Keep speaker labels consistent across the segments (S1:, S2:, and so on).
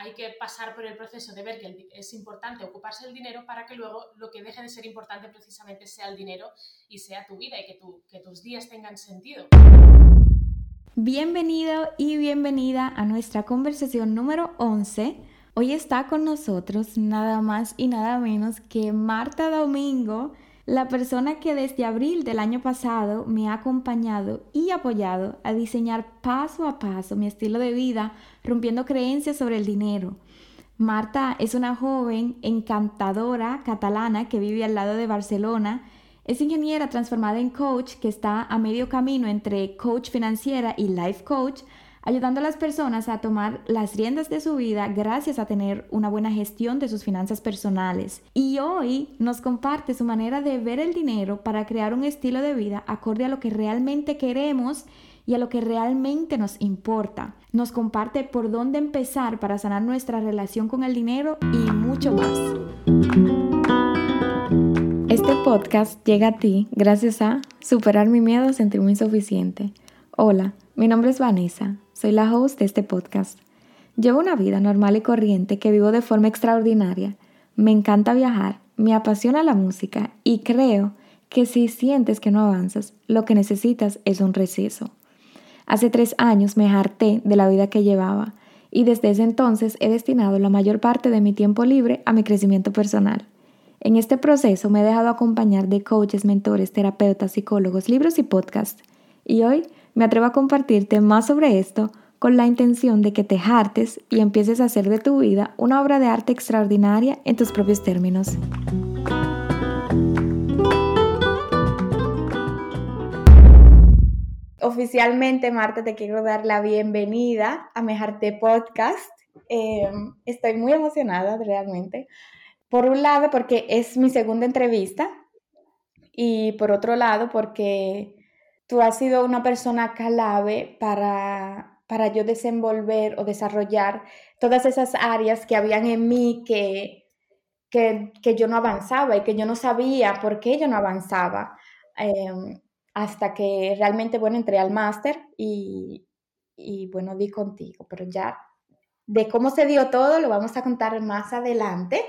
S1: hay que pasar por el proceso de ver que es importante ocuparse del dinero para que luego lo que deje de ser importante precisamente sea el dinero y sea tu vida y que, tus días tengan sentido.
S2: Bienvenido y bienvenida a nuestra conversación número 11. Hoy está con nosotros nada más y nada menos que Marta Domingo, la persona que desde abril del año pasado me ha acompañado y apoyado a diseñar paso a paso mi estilo de vida, rompiendo creencias sobre el dinero. Marta es una joven encantadora catalana que vive al lado de Barcelona. Es ingeniera transformada en coach que está a medio camino entre coach financiera y life coach, ayudando a las personas a tomar las riendas de su vida gracias a tener una buena gestión de sus finanzas personales. Y hoy nos comparte su manera de ver el dinero para crear un estilo de vida acorde a lo que realmente queremos y a lo que realmente nos importa. Nos comparte por dónde empezar para sanar nuestra relación con el dinero y mucho más. Este podcast llega a ti gracias a superar mi miedo a sentirme insuficiente. Hola, mi nombre es Vanessa soy la host de este podcast. Llevo una vida normal y corriente que vivo de forma extraordinaria. Me encanta viajar, me apasiona la música y creo que si sientes que no avanzas, lo que necesitas es un receso. Hace tres años me harté de la vida que llevaba y desde ese entonces he destinado la mayor parte de mi tiempo libre a mi crecimiento personal. En este proceso me he dejado acompañar de coaches, mentores, terapeutas, psicólogos, libros y podcasts. Y hoy me atrevo a compartirte más sobre esto con la intención de que te hartes y empieces a hacer de tu vida una obra de arte extraordinaria en tus propios términos. Oficialmente, Marta, te quiero dar la bienvenida a Mejarte Podcast. Em, estoy muy emocionada realmente. Por un lado, porque es mi segunda entrevista y por otro lado, porque tú has sido una persona clave para, para yo desenvolver o desarrollar todas esas áreas que habían en mí que, que, yo no avanzaba y que yo no sabía por qué yo no avanzaba. Em, hasta que realmente, bueno, entré al máster y, y, bueno, di contigo, pero ya de cómo se dio todo lo vamos a contar más adelante.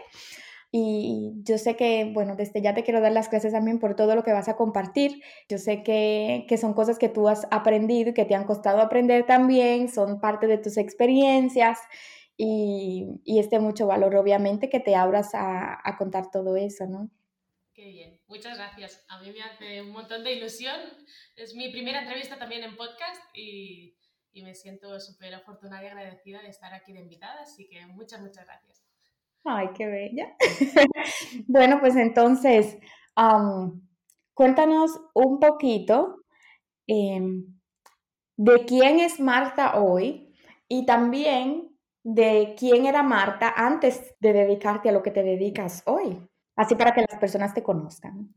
S2: Y yo sé que, bueno, desde ya te quiero dar las gracias también por todo lo que vas a compartir. Yo sé que, que son cosas que tú has aprendido y que te han costado aprender también, son parte de tus experiencias y, y es mucho valor, obviamente, que te abras a, a contar todo eso, ¿no?
S1: Qué bien, muchas gracias. A mí me hace un montón de ilusión. Es mi primera entrevista también en podcast y, y me siento súper afortunada y agradecida de estar aquí de invitada, así que muchas, muchas gracias.
S2: Ay, qué bella. bueno, pues entonces, cuéntanos un poquito em, de quién es Marta hoy y también de quién era Marta antes de dedicarte a lo que te dedicas hoy, así para que las personas te conozcan.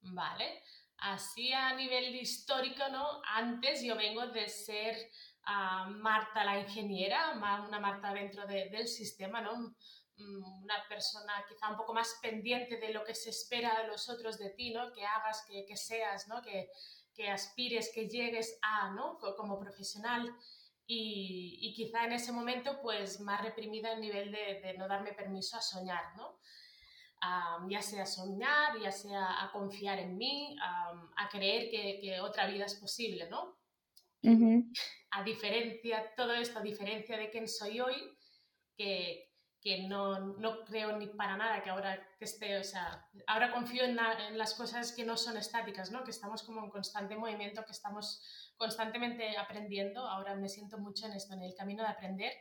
S1: Vale, así a nivel histórico, ¿no? Antes yo vengo de ser ah, Marta la ingeniera, una Marta dentro del sistema, ¿no? Mm, una persona quizá un poco más pendiente de lo que se espera de los otros de ti, ¿no? Que hagas, que, que seas, ¿no? Que, que, aspires, que llegues a, ¿no? Como profesional y, y, quizá en ese momento pues más reprimida a nivel de, de no darme permiso a soñar, ¿no? ya sea a soñar, ya sea a confiar en mí, a creer que, que, otra vida es posible, ¿no? A diferencia, todo esto a diferencia de quién soy hoy, que, que no, no, creo ni para nada que ahora que esté, o sea, ahora confío en, las cosas que no son estáticas, ¿no? Que estamos como en constante movimiento, que estamos constantemente aprendiendo. Ahora me siento mucho en esto, en el camino de aprender.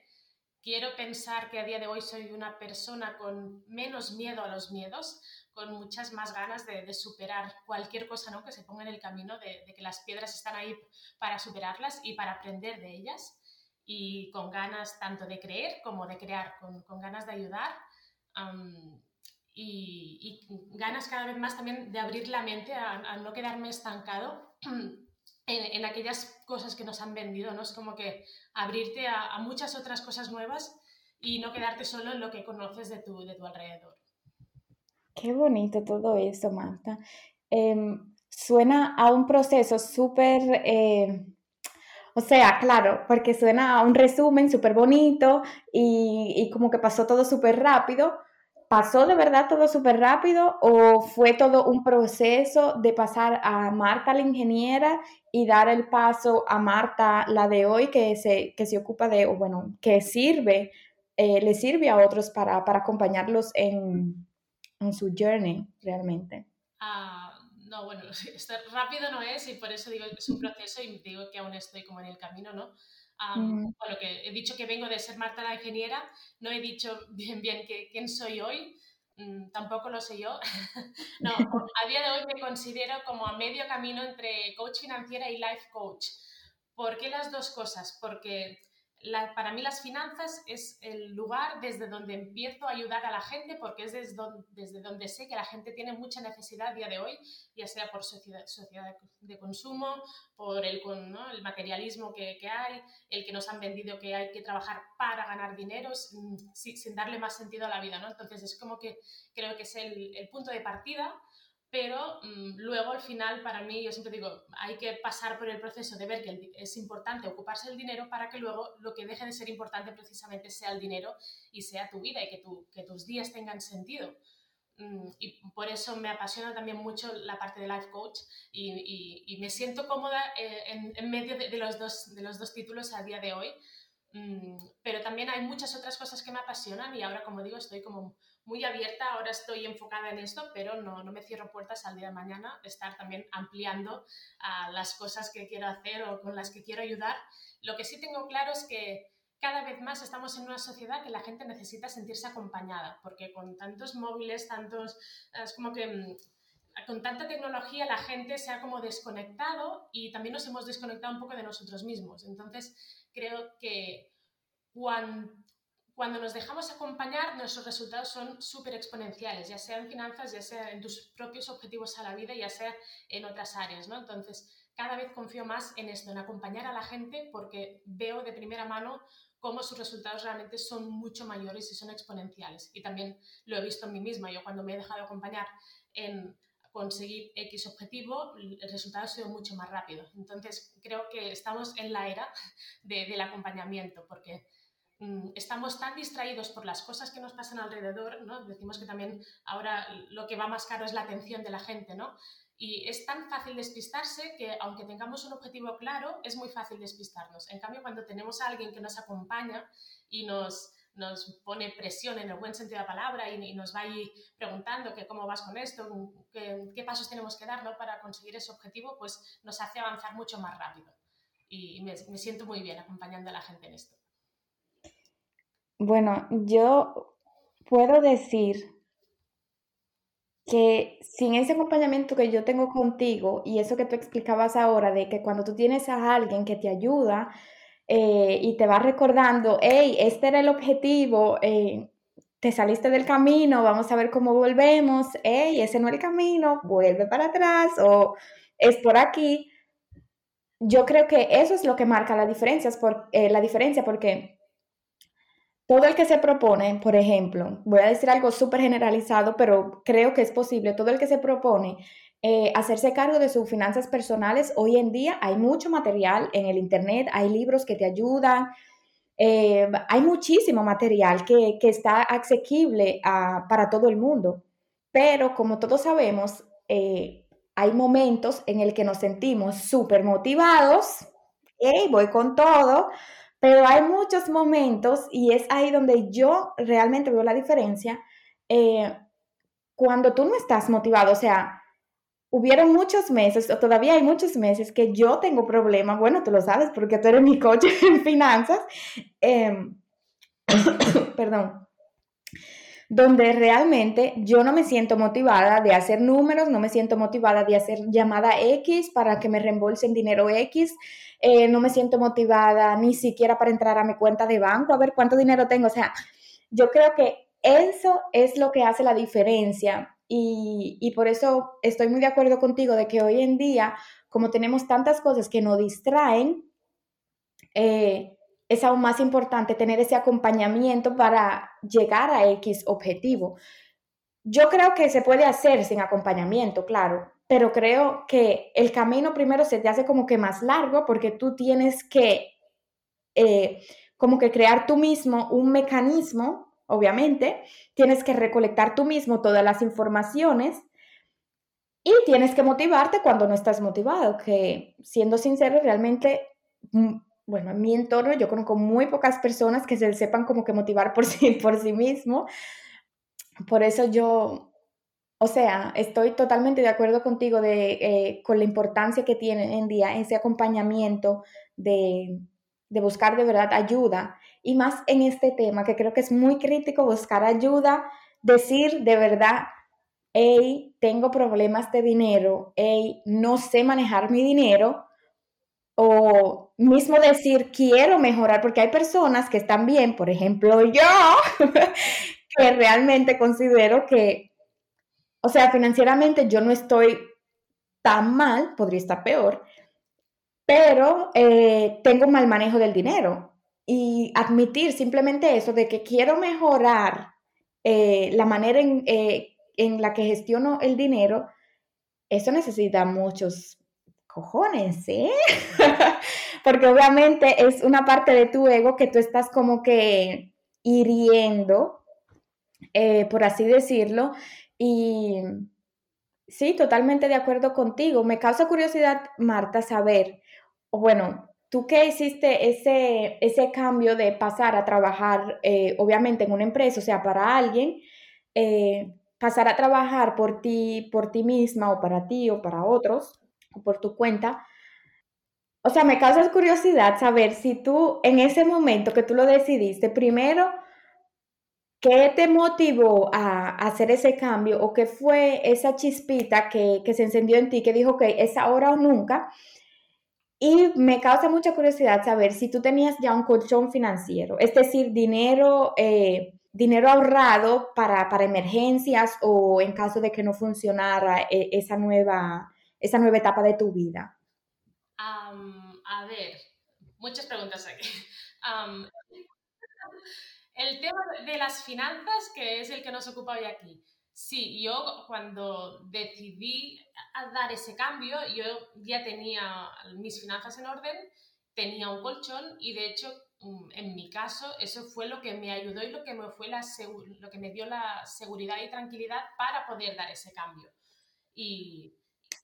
S1: Quiero pensar que a día de hoy soy una persona con menos miedo a los miedos, con muchas más ganas de, de superar cualquier cosa ¿no? que se ponga en el camino, de, de que las piedras están ahí para superarlas y para aprender de ellas y con ganas tanto de creer como de crear, con, con ganas de ayudar y, y, ganas cada vez más también de abrir la mente a, no quedarme estancado en, en, aquellas cosas que nos han vendido, ¿no? Es como que abrirte a, a, muchas otras cosas nuevas y no quedarte solo en lo que conoces de tu, de tu alrededor.
S2: Qué bonito todo eso, Marta. Eh, suena a un proceso súper... Eh O sea, claro, porque suena a un resumen súper bonito y, y, como que pasó todo súper rápido. ¿Pasó de verdad todo súper rápido o fue todo un proceso de pasar a Marta la ingeniera y dar el paso a Marta la de hoy que se, que se ocupa de, o bueno, que sirve, eh, le sirve a otros para, para acompañarlos en, en, su journey realmente?
S1: Ah, no, bueno, rápido no es y por eso digo que es un proceso y digo que aún estoy como en el camino, ¿no? Bueno, que he dicho que vengo de ser Marta la ingeniera, no he dicho bien bien que, quién soy hoy, mm, tampoco lo sé yo. no, a día de hoy me considero como a medio camino entre coach financiera y life coach. ¿Por qué las dos cosas? Porque para mí las finanzas es el lugar desde donde empiezo a ayudar a la gente porque es desde donde, desde donde sé que la gente tiene mucha necesidad a día de hoy, ya sea por sociedad, sociedad de consumo, por el, ¿no? el materialismo que, que, hay, el que nos han vendido que hay que trabajar para ganar dinero sin, sin darle más sentido a la vida. ¿no? Entonces es como que creo que es el, el punto de partida pero mm, luego al final para mí yo siempre digo, hay que pasar por el proceso de ver que es importante ocuparse del dinero para que luego lo que deje de ser importante precisamente sea el dinero y sea tu vida y que, tu, que tus días tengan sentido. Mm, y por eso me apasiona también mucho la parte de life coach y, y, me siento cómoda eh, en, medio de, los dos, de los dos títulos a día de hoy. Mm, pero también hay muchas otras cosas que me apasionan y ahora, como digo, estoy como muy abierta, ahora estoy enfocada en esto, pero no, no me cierro puertas al día de mañana, estar también ampliando uh, las cosas que quiero hacer o con las que quiero ayudar. Lo que sí tengo claro es que cada vez más estamos en una sociedad que la gente necesita sentirse acompañada, porque con tantos móviles, tantos, es como que mm, con tanta tecnología la gente se ha como desconectado y también nos hemos desconectado un poco de nosotros mismos. Entonces, creo que cuando nos dejamos acompañar, nuestros resultados son súper exponenciales, ya sea en finanzas, ya sea en tus propios objetivos a la vida, ya sea en otras áreas, ¿no? Entonces, cada vez confío más en esto, en acompañar a la gente, porque veo de primera mano cómo sus resultados realmente son mucho mayores y son exponenciales. Y también lo he visto en mí misma. Yo cuando me he dejado acompañar en conseguir X objetivo, el resultado ha sido mucho más rápido. Entonces, creo que estamos en la era de, del acompañamiento, porque Mm, estamos tan distraídos por las cosas que nos pasan alrededor, ¿no? Decimos que también ahora lo que va más caro es la atención de la gente, ¿no? Y es tan fácil despistarse que aunque tengamos un objetivo claro, es muy fácil despistarnos. En cambio, cuando tenemos a alguien que nos acompaña y nos, nos pone presión en el buen sentido de la palabra y, nos va ahí preguntando que cómo vas con esto, qué, pasos tenemos que dar ¿no? para conseguir ese objetivo, pues nos hace avanzar mucho más rápido. Y me siento muy bien acompañando a la gente en esto.
S2: Bueno, yo puedo decir que sin ese acompañamiento que yo tengo contigo y eso que tú explicabas ahora, de que cuando tú tienes a alguien que te ayuda eh, y te va recordando, hey, este era el objetivo, eh, te saliste del camino, vamos a ver cómo volvemos, hey, ese no es el camino, vuelve para atrás o es por aquí. Yo creo que eso es lo que marca la diferencia, por, eh, la diferencia porque todo el que se propone, por ejemplo, voy a decir algo súper generalizado, pero creo que es posible, todo el que se propone eh, hacerse cargo de sus finanzas personales, hoy en día hay mucho material en el Internet, hay libros que te ayudan, eh, hay muchísimo material que, está asequible para todo el mundo, pero como todos sabemos, eh, hay momentos en el que nos sentimos súper motivados, voy con todo, pero hay muchos momentos, y es ahí donde yo realmente veo la diferencia, cuando tú no estás motivado, o sea, hubieron muchos meses, o todavía hay muchos meses que yo tengo problemas, bueno, tú lo sabes porque tú eres mi coach en finanzas, em, perdón, donde realmente yo no me siento motivada de hacer números, no me siento motivada de hacer llamada X para que me reembolsen dinero X, eh, no me siento motivada ni siquiera para entrar a mi cuenta de banco a ver cuánto dinero tengo. O sea, yo creo que eso es lo que hace la diferencia y, por eso estoy muy de acuerdo contigo de que hoy en día, como tenemos tantas cosas que nos distraen, eh, es aún más importante tener ese acompañamiento para llegar a X objetivo. Yo creo que se puede hacer sin acompañamiento, claro, pero creo que el camino primero se te hace como que más largo porque tú tienes que eh, como que crear tú mismo un mecanismo, obviamente, tienes que recolectar tú mismo todas las informaciones y tienes que motivarte cuando no estás motivado, que siendo sincero, realmente, mm, bueno, en mi entorno yo conozco muy pocas personas que se sepan como que motivar por sí, por sí mismo. Por eso yo o sea, estoy totalmente de acuerdo contigo de, eh, con la importancia que tiene en día ese acompañamiento de, de buscar de verdad ayuda y más en este tema que creo que es muy crítico buscar ayuda, decir de verdad, hey, tengo problemas de dinero, hey, no sé manejar mi dinero o mismo decir quiero mejorar porque hay personas que están bien, por ejemplo yo, que realmente considero que o sea, financieramente yo no estoy tan mal, podría estar peor, pero eh, tengo mal manejo del dinero. Y admitir simplemente eso de que quiero mejorar eh, la manera en, eh, en la que gestiono el dinero, eso necesita muchos cojones, ¿eh? Porque obviamente es una parte de tu ego que tú estás como que hiriendo, por así decirlo, y sí, totalmente de acuerdo contigo. Me causa curiosidad, Marta, saber, o bueno, tú que hiciste ese, ese cambio de pasar a trabajar, eh, obviamente, en una empresa, o sea, para alguien, eh, pasar a trabajar por ti, por ti misma o para ti o para otros, o por tu cuenta. O sea, me causa curiosidad saber si tú en ese momento que tú lo decidiste, primero, ¿Qué te motivó a, hacer ese cambio o qué fue esa chispita que, se encendió en ti que dijo que es ahora o nunca? Y me causa mucha curiosidad saber si tú tenías ya un colchón financiero, es decir, dinero, eh, dinero ahorrado para, emergencias o en caso de que no funcionara eh, esa, nueva, esa nueva etapa de tu vida.
S1: a ver, muchas preguntas aquí. El tema de las finanzas, que es el que nos ocupa hoy aquí. Sí, yo cuando decidí dar ese cambio, yo ya tenía mis finanzas en orden, tenía un colchón y de hecho, mm, en mi caso, eso fue lo que me ayudó y lo que me, fue la lo que me dio la seguridad y tranquilidad para poder dar ese cambio.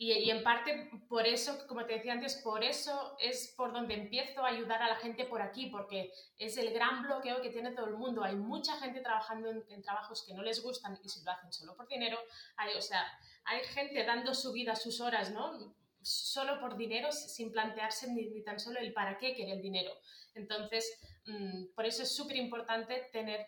S1: Y, en parte por eso, como te decía antes, por eso es por donde empiezo a ayudar a la gente por aquí, porque es el gran bloqueo que tiene todo el mundo. Hay mucha gente trabajando en, trabajos que no les gustan y si lo hacen solo por dinero, hay, o sea, hay gente dando su vida, sus horas, ¿no? Solo por dinero, sin plantearse ni, tan solo el para qué quiere el dinero. Entonces, mm, por eso es súper importante tener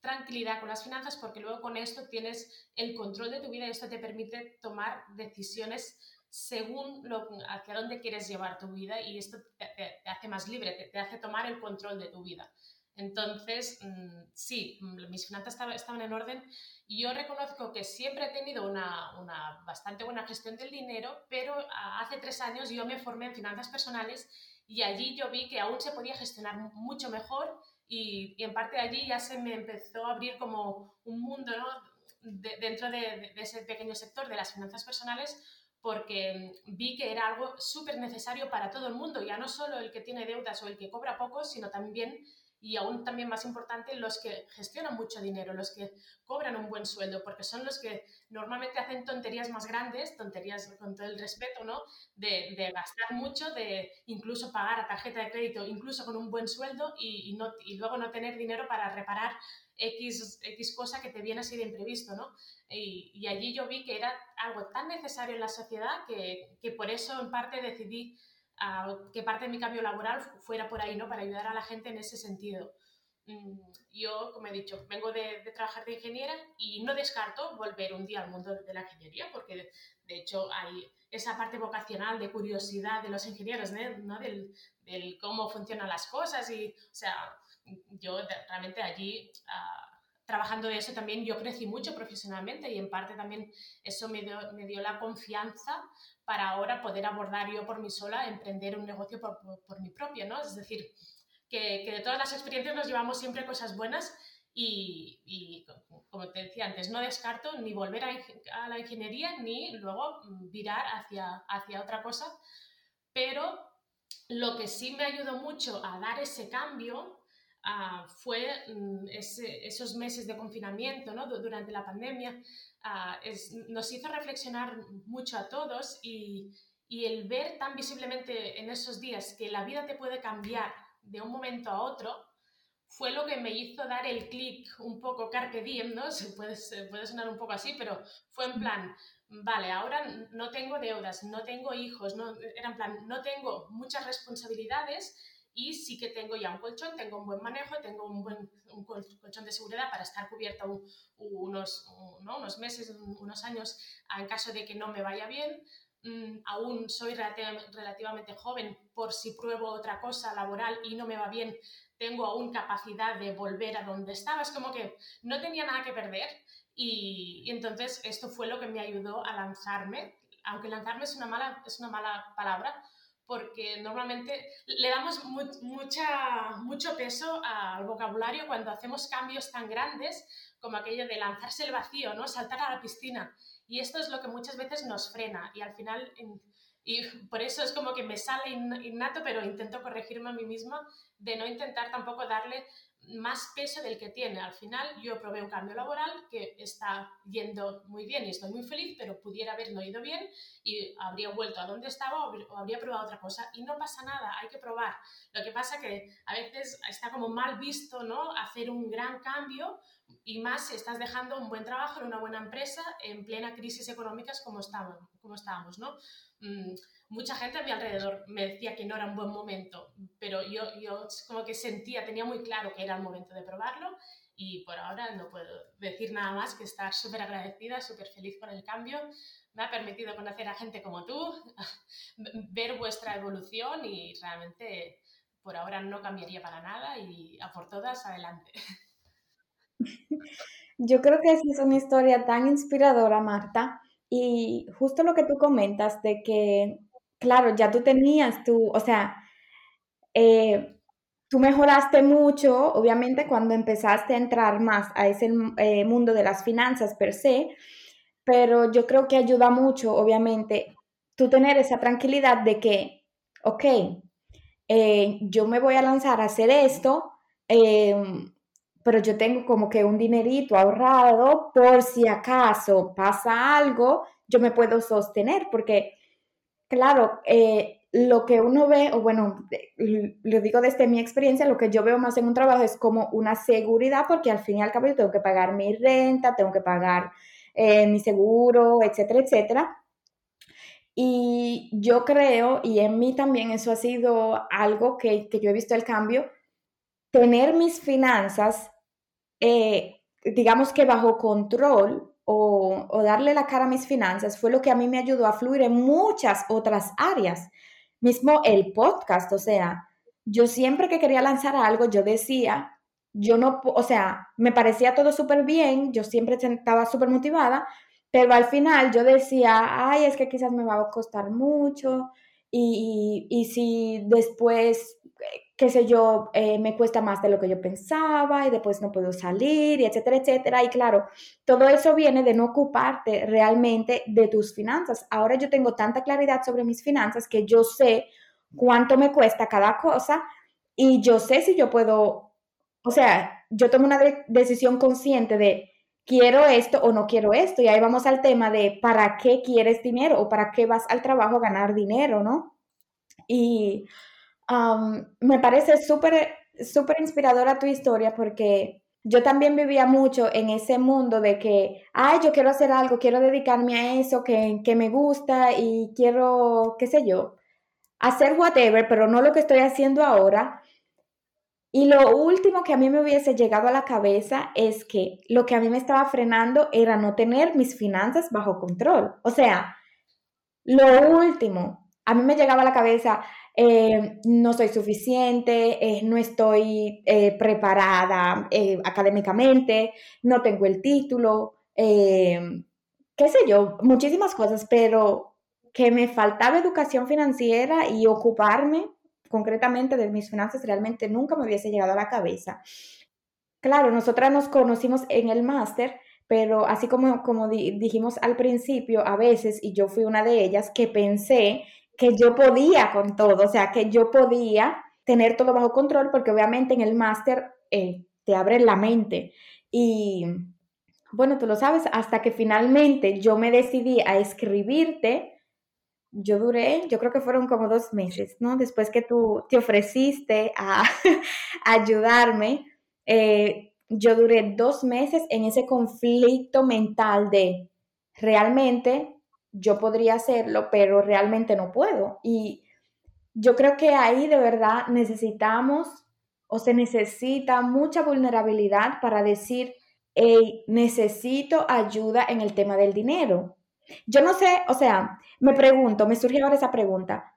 S1: tranquilidad con las finanzas porque luego con esto tienes el control de tu vida y esto te permite tomar decisiones según lo, hacia dónde quieres llevar tu vida y esto te, hace más libre, te, hace tomar el control de tu vida. Entonces, mm, sí, mm, mis finanzas estaban, en orden y yo reconozco que siempre he tenido una, una bastante buena gestión del dinero, pero hace tres años yo me formé en finanzas personales y allí yo vi que aún se podía gestionar mucho mejor y, en parte allí ya se me empezó a abrir como un mundo dentro de, de, ese pequeño sector de las finanzas personales porque vi que era algo súper necesario para todo el mundo, ya no solo el que tiene deudas o el que cobra poco, sino también y aún también más importante, los que gestionan mucho dinero, los que cobran un buen sueldo, porque son los que normalmente hacen tonterías más grandes, tonterías con todo el respeto, ¿no? De, de gastar mucho, de incluso pagar a tarjeta de crédito, incluso con un buen sueldo y, no, y luego no tener dinero para reparar X, X cosa que te viene así de imprevisto, ¿no? Y, y allí yo vi que era algo tan necesario en la sociedad que, que por eso en parte decidí que parte de mi cambio laboral fuera por ahí, ¿no? Para ayudar a la gente en ese sentido. Mm, yo, como he dicho, vengo de, trabajar de ingeniera y no descarto volver un día al mundo de la ingeniería, porque de, hecho hay esa parte vocacional de curiosidad de los ingenieros, ¿no? Del, del, cómo funcionan las cosas y, o sea, yo realmente allí... Ah, trabajando de eso también yo crecí mucho profesionalmente y en parte también eso me dio, me dio la confianza para ahora poder abordar yo por mí sola, emprender un negocio por, por, mi propio, ¿no? Es decir, que, que, de todas las experiencias nos llevamos siempre cosas buenas y, como te te decía antes, no descarto ni volver a, la ingeniería ni luego virar hacia, hacia otra cosa, pero lo que sí me ayudó mucho a dar ese cambio ah, fue mm, esos meses de confinamiento ¿no? durante la pandemia. Ah, nos hizo reflexionar mucho a todos y, y el ver tan visiblemente en esos días que la vida te puede cambiar de un momento a otro, fue lo que me hizo dar el clic un poco carpe diem, ¿no? Se puede, puede sonar un poco así, pero fue en plan, vale, ahora no tengo deudas, no tengo hijos, no, era en plan, no tengo muchas responsabilidades y sí que tengo ya un colchón, tengo un buen manejo, tengo un buen un colchón de seguridad para estar cubierto unos, ¿no? unos meses, unos años en caso de que no me vaya bien. Mm, aún soy relativamente joven, por si pruebo otra cosa laboral y no me va bien, tengo aún capacidad de volver a donde estaba. Es como que no tenía nada que perder y, entonces esto fue lo que me ayudó a lanzarme, aunque lanzarme es una mala, es una mala palabra, porque normalmente le damos mucha, mucho peso al vocabulario cuando hacemos cambios tan grandes como aquello de lanzarse el vacío, ¿no? saltar a la piscina. Y esto es lo que muchas veces nos frena y al final, y por eso es como que me sale innato, pero intento corregirme a mí misma de no intentar tampoco darle más peso del que tiene. Al final yo probé un cambio laboral que está yendo muy bien y estoy muy feliz, pero pudiera haber no ido bien y habría vuelto a donde estaba o habría probado otra cosa y no pasa nada, hay que probar. Lo que pasa que a veces está como mal visto, ¿no? Hacer un gran cambio y más si estás dejando un buen trabajo en una buena empresa en plena crisis económica como estábamos, como estábamos ¿no? Mm, mucha gente a mi alrededor me decía que no era un buen momento, pero yo, yo como que sentía, tenía muy claro que era el momento de probarlo y por ahora no puedo decir nada más que estar súper agradecida, súper feliz con el cambio. Me ha permitido conocer a gente como tú, ver vuestra evolución y realmente por ahora no cambiaría para nada y a por todas adelante.
S2: Yo creo que es una historia tan inspiradora, Marta, y justo lo que tú comentas de que claro, ya tú tenías tú, o sea, eh, tú mejoraste mucho, obviamente, cuando empezaste a entrar más a ese eh, mundo de las finanzas per se, pero yo creo que ayuda mucho, obviamente, tú tener esa tranquilidad de que, ok, eh, yo me voy a lanzar a hacer esto, em, pero yo tengo como que un dinerito ahorrado por si acaso pasa algo, yo me puedo sostener, porque Claro, eh, lo que uno ve, o bueno, lo digo desde mi experiencia, lo que yo veo más en un trabajo es como una seguridad, porque al fin y al cabo yo tengo que pagar mi renta, tengo que pagar eh, mi seguro, etcétera, etcétera. Y yo creo, y en mí también eso ha sido algo que, yo he visto el cambio, tener mis finanzas, eh, digamos que bajo control, o, darle la cara a mis finanzas fue lo que a mí me ayudó a fluir en muchas otras áreas. Mismo el podcast, o sea, yo siempre que quería lanzar algo, yo decía, yo no, o sea, me parecía todo súper bien, yo siempre estaba súper motivada, pero al final yo decía, ay, es que quizás me va a costar mucho y, y si después qué sé yo, eh, me cuesta más de lo que yo pensaba y después no puedo salir, y etcétera, etcétera. Y claro, todo eso viene de no ocuparte realmente de tus finanzas. Ahora yo tengo tanta claridad sobre mis finanzas que yo sé cuánto me cuesta cada cosa y yo sé si yo puedo, o sea, yo tomo una decisión consciente de quiero esto o no quiero esto. Y ahí vamos al tema de para qué quieres dinero o para qué vas al trabajo a ganar dinero, ¿no? Y me parece súper, súper inspiradora tu historia porque yo también vivía mucho en ese mundo de que, ay, yo quiero hacer algo, quiero dedicarme a eso que, que me gusta y quiero, qué sé yo, hacer whatever, pero no lo que estoy haciendo ahora. Y lo último que a mí me hubiese llegado a la cabeza es que lo que a mí me estaba frenando era no tener mis finanzas bajo control. O sea, lo último, a mí me llegaba a la cabeza, eh, no soy suficiente, eh, no estoy eh, preparada académicamente, no tengo el título, qué sé yo, muchísimas cosas, pero que me faltaba educación financiera y ocuparme concretamente de mis finanzas realmente nunca me hubiese llegado a la cabeza. Claro, nosotras nos conocimos en el máster, pero así como, como dijimos al principio, a veces, y yo fui una de ellas, que pensé que yo podía con todo, o sea, que yo podía tener todo bajo control, porque obviamente en el máster eh, te abre la mente. Y bueno, tú lo sabes, hasta que finalmente yo me decidí a escribirte, yo duré, yo creo que fueron como dos meses, ¿no? Después que tú te ofreciste a, ayudarme, eh, yo duré dos meses en ese conflicto mental de realmente yo podría hacerlo, pero realmente no puedo. Y yo creo que ahí de verdad necesitamos o se necesita mucha vulnerabilidad para decir, hey, necesito ayuda en el tema del dinero. Yo no sé, o sea, me pregunto, me surge ahora esa pregunta,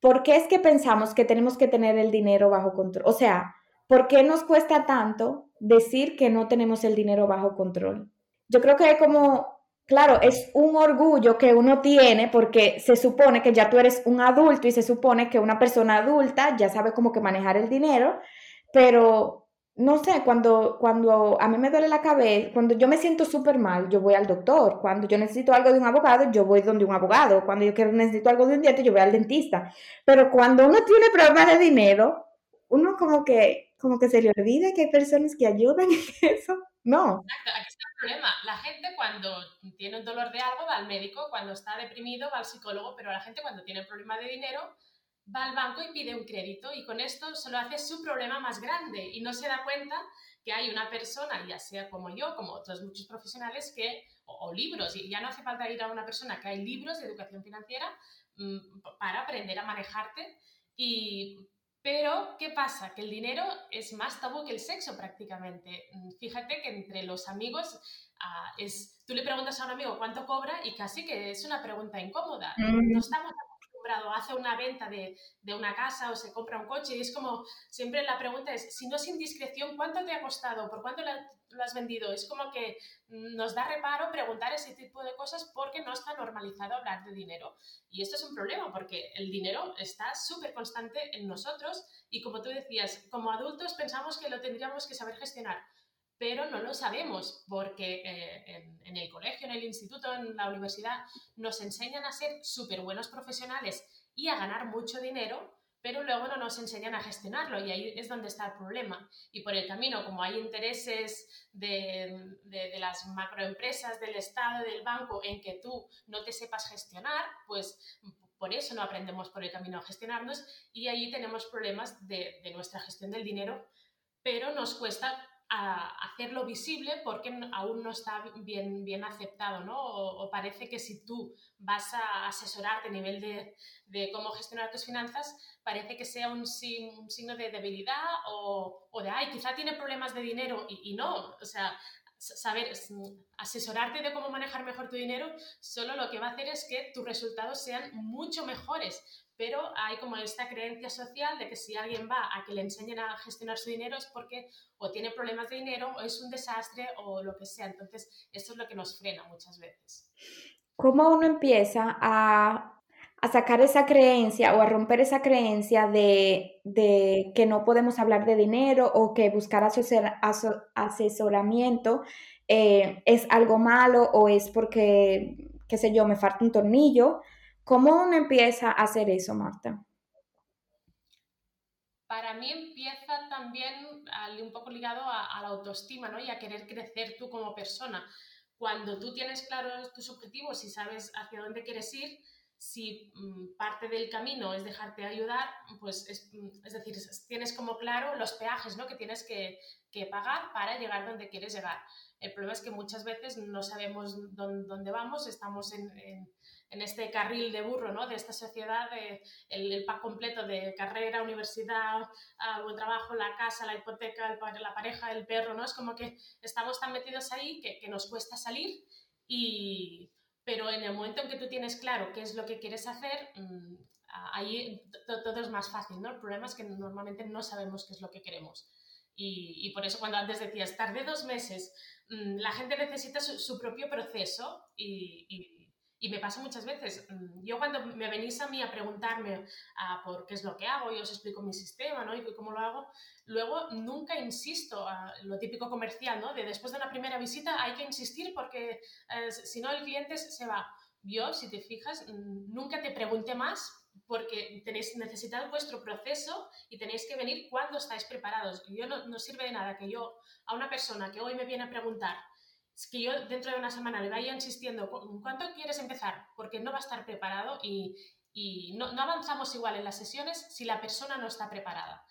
S2: ¿por qué es que pensamos que tenemos que tener el dinero bajo control? O sea, ¿por qué nos cuesta tanto decir que no tenemos el dinero bajo control? Yo creo que es como, claro, es un orgullo que uno tiene porque se supone que ya tú eres un adulto y se supone que una persona adulta ya sabe cómo que manejar el dinero, pero no sé, cuando, cuando a mí me duele la cabeza, cuando yo me siento súper mal, yo voy al doctor. Cuando yo necesito algo de un abogado, yo voy donde un abogado. Cuando yo necesito algo de un diente, yo voy al dentista. Pero cuando uno tiene problemas de dinero, uno como que como que se le olvida que hay personas que ayudan en eso. No.
S1: Exacto, problema. La gente cuando tiene un dolor de algo va al médico, cuando está deprimido va al psicólogo, pero la gente cuando tiene un problema de dinero va al banco y pide un crédito y con esto solo hace su problema más grande y no se da cuenta que hay una persona, ya sea como yo, como otros muchos profesionales, que, o, libros, y ya no hace falta ir a una persona, que hay libros de educación financiera mm, para aprender a manejarte y pero, ¿qué pasa? Que el dinero es más tabú que el sexo prácticamente. Mm, fíjate que entre los amigos ah, es, tú le preguntas a un amigo cuánto cobra y casi que es una pregunta incómoda. No estamos hace una venta de, una casa o se compra un coche y es como, siempre la pregunta es, si no es indiscreción, ¿cuánto te ha costado? ¿Por cuánto lo has vendido? Es como que nos da reparo preguntar ese tipo de cosas porque no está normalizado hablar de dinero. Y esto es un problema porque el dinero está súper constante en nosotros y como tú decías, como adultos pensamos que lo tendríamos que saber gestionar pero no lo sabemos porque eh, en, el colegio, en el instituto, en la universidad nos enseñan a ser súper buenos profesionales y a ganar mucho dinero, pero luego no nos enseñan a gestionarlo y ahí es donde está el problema. Y por el camino, como hay intereses de, de las macroempresas, del Estado, del banco, en que tú no te sepas gestionar, pues por eso no aprendemos por el camino a gestionarnos y ahí tenemos problemas de, de nuestra gestión del dinero, pero nos cuesta hacerlo visible porque aún no está bien, bien aceptado, ¿no? O, parece que si tú vas a asesorarte a nivel de, cómo gestionar tus finanzas, parece que sea un, signo de debilidad o, o, de, ay, quizá tiene problemas de dinero y, y no, o sea, saber asesorarte de cómo manejar mejor tu dinero, solo lo que va a hacer es que tus resultados sean mucho mejores, pero hay como esta creencia social de que si alguien va a que le enseñen a gestionar su dinero es porque o tiene problemas de dinero o es un desastre o lo que sea. Entonces, esto es lo que nos frena muchas veces.
S2: ¿Cómo uno empieza a, a sacar esa creencia o a romper esa creencia de, de, que no podemos hablar de dinero o que buscar asesoramiento eh, es algo malo o es porque, qué sé yo, me falta un tornillo? ¿Cómo uno empieza a hacer eso, Marta?
S1: Para mí empieza también un poco ligado a, la autoestima ¿no? y a querer crecer tú como persona. Cuando tú tienes claros tus objetivos y sabes hacia dónde quieres ir, si mm, parte del camino es dejarte ayudar, pues es, mm, decir, tienes como claro los peajes ¿no? que tienes que, pagar para llegar donde quieres llegar. El problema es que muchas veces no sabemos dónde, vamos, estamos en en este carril de burro, ¿no? De esta sociedad, de, el, pack completo de carrera, universidad, ah, buen trabajo, la casa, la hipoteca, el, la pareja, el perro, ¿no? Es como que estamos tan metidos ahí que, que nos cuesta salir y... Pero en el momento en que tú tienes claro qué es lo que quieres hacer, mm, ahí todo es más fácil, ¿no? El problema es que normalmente no sabemos qué es lo que queremos. Y, y por eso cuando antes decías, tardé dos meses, mm, la gente necesita su, propio proceso y, y me pasa muchas veces. Mm, yo cuando me venís a mí a preguntarme ah, por qué es lo que hago, yo os explico mi sistema, ¿no? Y cómo lo hago, luego nunca insisto, a lo típico comercial, ¿no? De después de una primera visita hay que insistir porque eh, si no el cliente se va. Yo, si te fijas, mm, nunca te pregunté más porque tenéis, necesitáis vuestro proceso y tenéis que venir cuando estáis preparados. Yo no, no sirve de nada que yo a una persona que hoy me viene a preguntar, es que yo dentro de una semana le vaya insistiendo, ¿cuánto quieres empezar? Porque no va a estar preparado y, y no, no, avanzamos igual en las sesiones si la persona no está preparada.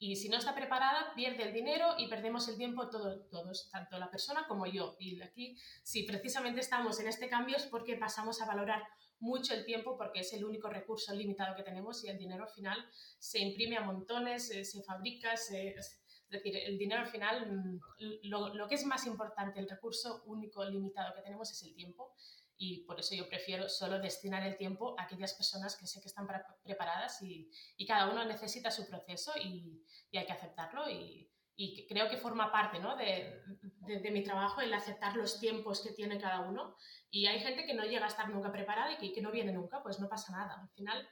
S1: Y si no está preparada, pierde el dinero y perdemos el tiempo todo, todos, tanto la persona como yo. Y aquí, si precisamente estamos en este cambio es porque pasamos a valorar mucho el tiempo porque es el único recurso limitado que tenemos y el dinero al final se imprime a montones, eh, se, fabrica, se, es decir, el dinero al final, mm, lo, lo, que es más importante, el recurso único limitado que tenemos es el tiempo. Y por eso yo prefiero solo destinar el tiempo a aquellas personas que sé que están preparadas y, y cada uno necesita su proceso y, y hay que aceptarlo y, y creo que forma parte ¿no? de, de, de, mi trabajo el aceptar los tiempos que tiene cada uno y hay gente que no llega a estar nunca preparada y que, que no viene nunca, pues no pasa nada. Al final,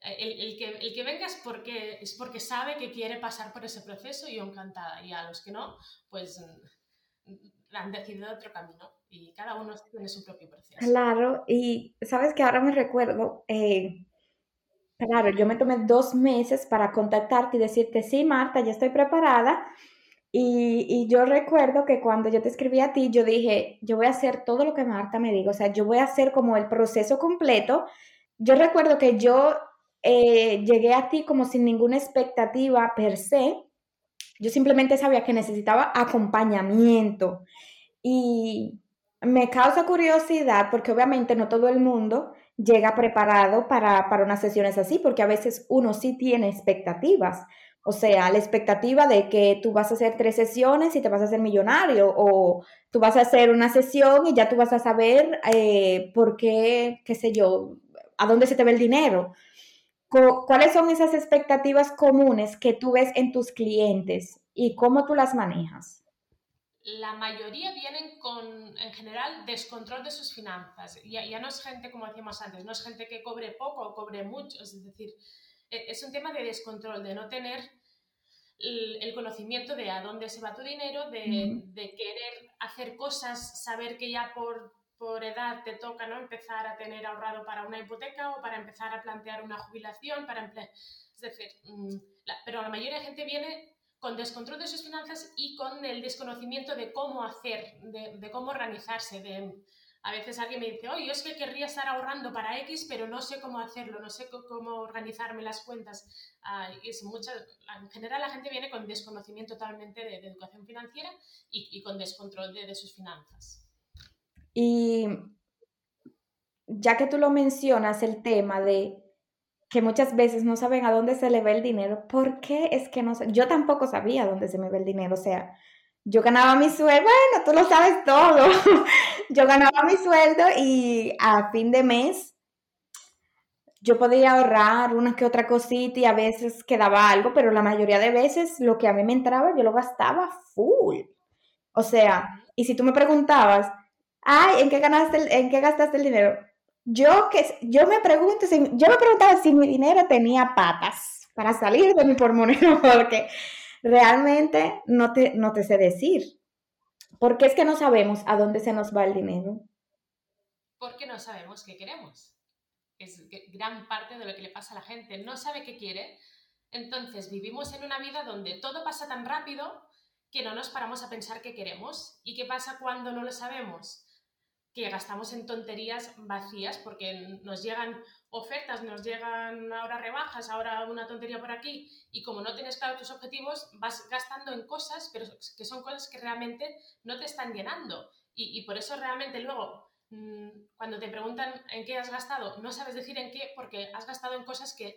S1: el, el, que, el que venga es porque, es porque sabe que quiere pasar por ese proceso y yo encantada. Y a los que no, pues mm, han decidido otro camino y cada uno tiene su propio proceso.
S2: Claro, y sabes que ahora me recuerdo, eh, claro, yo me tomé dos meses para contactarte y decirte, sí, Marta, ya estoy preparada y, y, yo recuerdo que cuando yo te escribí a ti, yo dije, yo voy a hacer todo lo que Marta me diga, o sea, yo voy a hacer como el proceso completo. Yo recuerdo que yo eh, llegué a ti como sin ninguna expectativa per se, yo simplemente sabía que necesitaba acompañamiento. Y me causa curiosidad porque obviamente no todo el mundo llega preparado para, para unas sesiones así, porque a veces uno sí tiene expectativas. O sea, la expectativa de que tú vas a hacer tres sesiones y te vas a hacer millonario, o tú vas a hacer una sesión y ya tú vas a saber eh, por qué, qué sé yo, a dónde se te ve el dinero. ¿Cuáles son esas expectativas comunes que tú ves en tus clientes y cómo tú las manejas?
S1: La mayoría vienen con, en general, descontrol de sus finanzas. Ya, ya no es gente, como decíamos antes, no es gente que cobre poco o cobre mucho, es decir, e, es un tema de descontrol, de no tener el conocimiento de a dónde se va tu dinero, de, de, querer hacer cosas, saber que ya por, por edad te toca ¿no? empezar a tener ahorrado para una hipoteca o para empezar a plantear una jubilación, para es decir, mm, la, pero la mayoría de gente viene con descontrol de sus finanzas y con el desconocimiento de cómo hacer, de, de cómo organizarse, de, a veces alguien me dice, oye, yo es que querría estar ahorrando para X, pero no sé cómo hacerlo, no sé cómo organizarme las cuentas. Y es mucha, en general la gente viene con desconocimiento totalmente de, de educación financiera y, y con descontrol de, de, sus finanzas.
S2: Y ya que tú lo mencionas, el tema de que muchas veces no saben a dónde se le ve el dinero, ¿por qué es que no sé? Yo tampoco sabía dónde se me ve el dinero, o sea, yo ganaba mi sueldo, bueno, tú lo sabes todo, yo ganaba mi sueldo y a fin de mes yo podía ahorrar una que otra cosita y a veces quedaba algo, pero la mayoría de veces lo que a mí me entraba yo lo gastaba full. O sea, y si tú me preguntabas, ay, ¿en qué, ganaste ¿en qué gastaste el dinero? Yo, que, yo, me pregunto, si, yo me preguntaba si mi dinero tenía patas para salir de mi pormonero, porque realmente no te, no te sé decir. ¿Por qué es que no sabemos a dónde se nos va el dinero?
S1: Porque no sabemos qué queremos. Es gran parte de lo que le pasa a la gente. No sabe qué quiere. Entonces vivimos en una vida donde todo pasa tan rápido que no nos paramos a pensar qué queremos. ¿Y qué pasa cuando no lo sabemos? Que gastamos en tonterías vacías porque nos llegan ofertas, nos llegan ahora rebajas, ahora una tontería por aquí, y como no tienes claro tus objetivos, vas gastando en cosas, pero que son cosas que realmente no te están llenando. Y, por eso realmente luego, mmm, cuando te preguntan en qué has gastado, no sabes decir en qué, porque has gastado en cosas que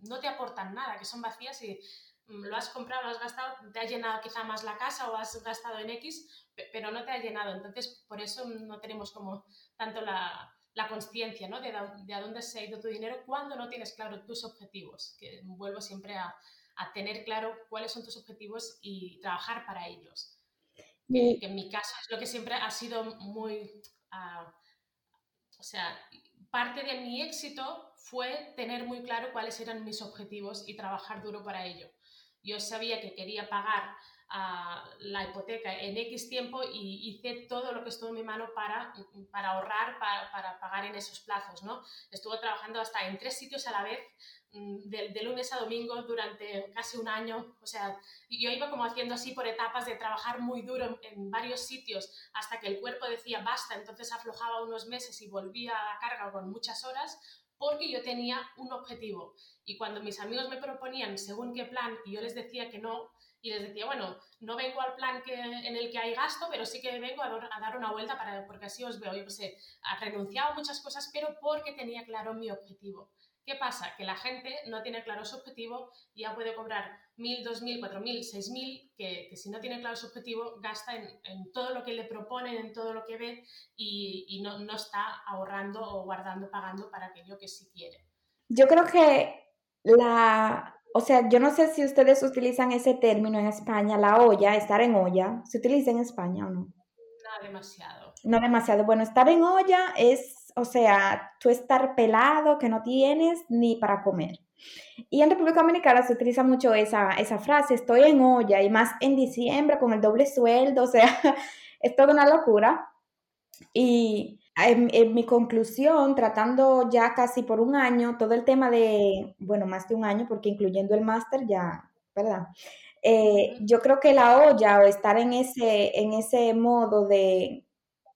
S1: no te aportan nada, que son vacías y lo has comprado, lo has gastado, te ha llenado quizá más la casa o has gastado en X, pero no te ha llenado. Entonces, por eso no tenemos como tanto la, la conciencia ¿no? de, de, a dónde se ha ido tu dinero cuando no tienes claro tus objetivos, que vuelvo siempre a, a tener claro cuáles son tus objetivos y trabajar para ellos. Que, que, en mi caso es lo que siempre ha sido muy... Uh, o sea, parte de mi éxito fue tener muy claro cuáles eran mis objetivos y trabajar duro para ello. Yo sabía que quería pagar la hipoteca en X tiempo y hice todo lo que estuvo en mi mano para, ahorrar, para, pagar en esos plazos. ¿no? Estuve trabajando hasta en tres sitios a la vez, mm, de, lunes a domingo, durante casi un año. O sea, yo iba como haciendo así por etapas de trabajar muy duro en, varios sitios hasta que el cuerpo decía basta, entonces aflojaba unos meses y volvía a la carga con muchas horas porque yo tenía un objetivo. Y cuando mis amigos me proponían según qué plan y yo les decía que no, y les decía, bueno, no vengo al plan que, en el que hay gasto, pero sí que vengo a, dar una vuelta para, porque así os veo. Yo sé, ha renunciado a muchas cosas, pero porque tenía claro mi objetivo. ¿Qué pasa? Que la gente no tiene claro su objetivo ya puede cobrar 1.000, 2.000, 4.000, 6.000, que, que si no tiene claro su objetivo, gasta en, en, todo lo que le proponen, en todo lo que ve y, y no, no está ahorrando o guardando, pagando para aquello que sí quiere.
S2: Yo creo que la, o sea, yo no sé si ustedes utilizan ese término en España, la olla, estar en olla. ¿Se utiliza en España o no?
S1: No demasiado.
S2: No demasiado. Bueno, estar en olla es, o sea, tú estar pelado que no tienes ni para comer. Y en República Dominicana se utiliza mucho esa, esa frase, estoy en olla, y más en diciembre con el doble sueldo, o sea, es toda una locura. Y en, mi conclusión, tratando ya casi por un año, todo el tema de, bueno, más de un año, porque incluyendo el máster ya, ¿verdad? Eh, yo creo que la olla o estar en ese, en ese modo de,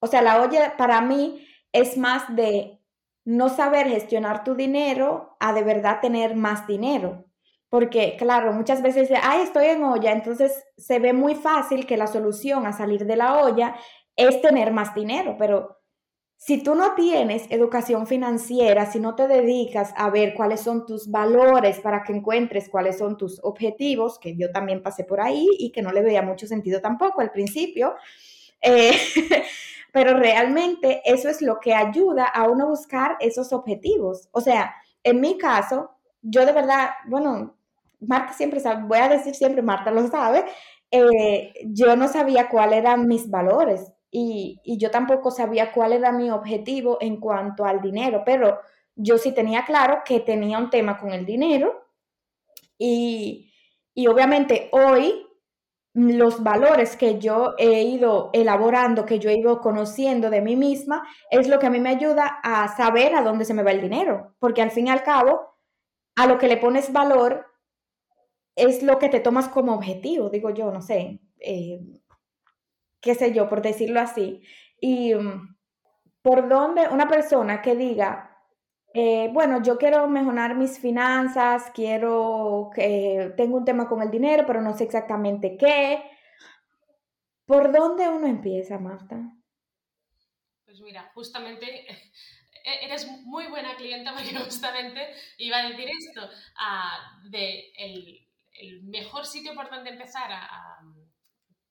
S2: o sea, la olla para mí es más de no saber gestionar tu dinero a de verdad tener más dinero. Porque, claro, muchas veces, ay, estoy en olla, entonces se ve muy fácil que la solución a salir de la olla es tener más dinero, pero si tú no tienes educación financiera, si no te dedicas a ver cuáles son tus valores para que encuentres cuáles son tus objetivos, que yo también pasé por ahí y que no le veía mucho sentido tampoco al principio, eh, pero realmente eso es lo que ayuda a uno buscar esos objetivos. O sea, en mi caso, yo de verdad, bueno, Marta siempre sabe, voy a decir siempre, Marta lo sabe, eh, yo no sabía cuáles eran mis valores y, yo tampoco sabía cuál era mi objetivo en cuanto al dinero, pero yo sí tenía claro que tenía un tema con el dinero y, y obviamente hoy los valores que yo he ido elaborando, que yo he ido conociendo de mí misma, es lo que a mí me ayuda a saber a dónde se me va el dinero, porque al fin y al cabo, a lo que le pones valor es lo que te tomas como objetivo, digo yo, no sé. Eh, qué sé yo, por decirlo así. Y mm, por donde una persona que diga, eh, bueno, yo quiero mejorar mis finanzas, quiero que tengo un tema con el dinero, pero no sé exactamente qué. ¿Por dónde uno empieza, Marta?
S1: Pues mira, justamente e-, eres muy buena clienta porque justamente iba a decir esto, ah, de el, mejor sitio por donde empezar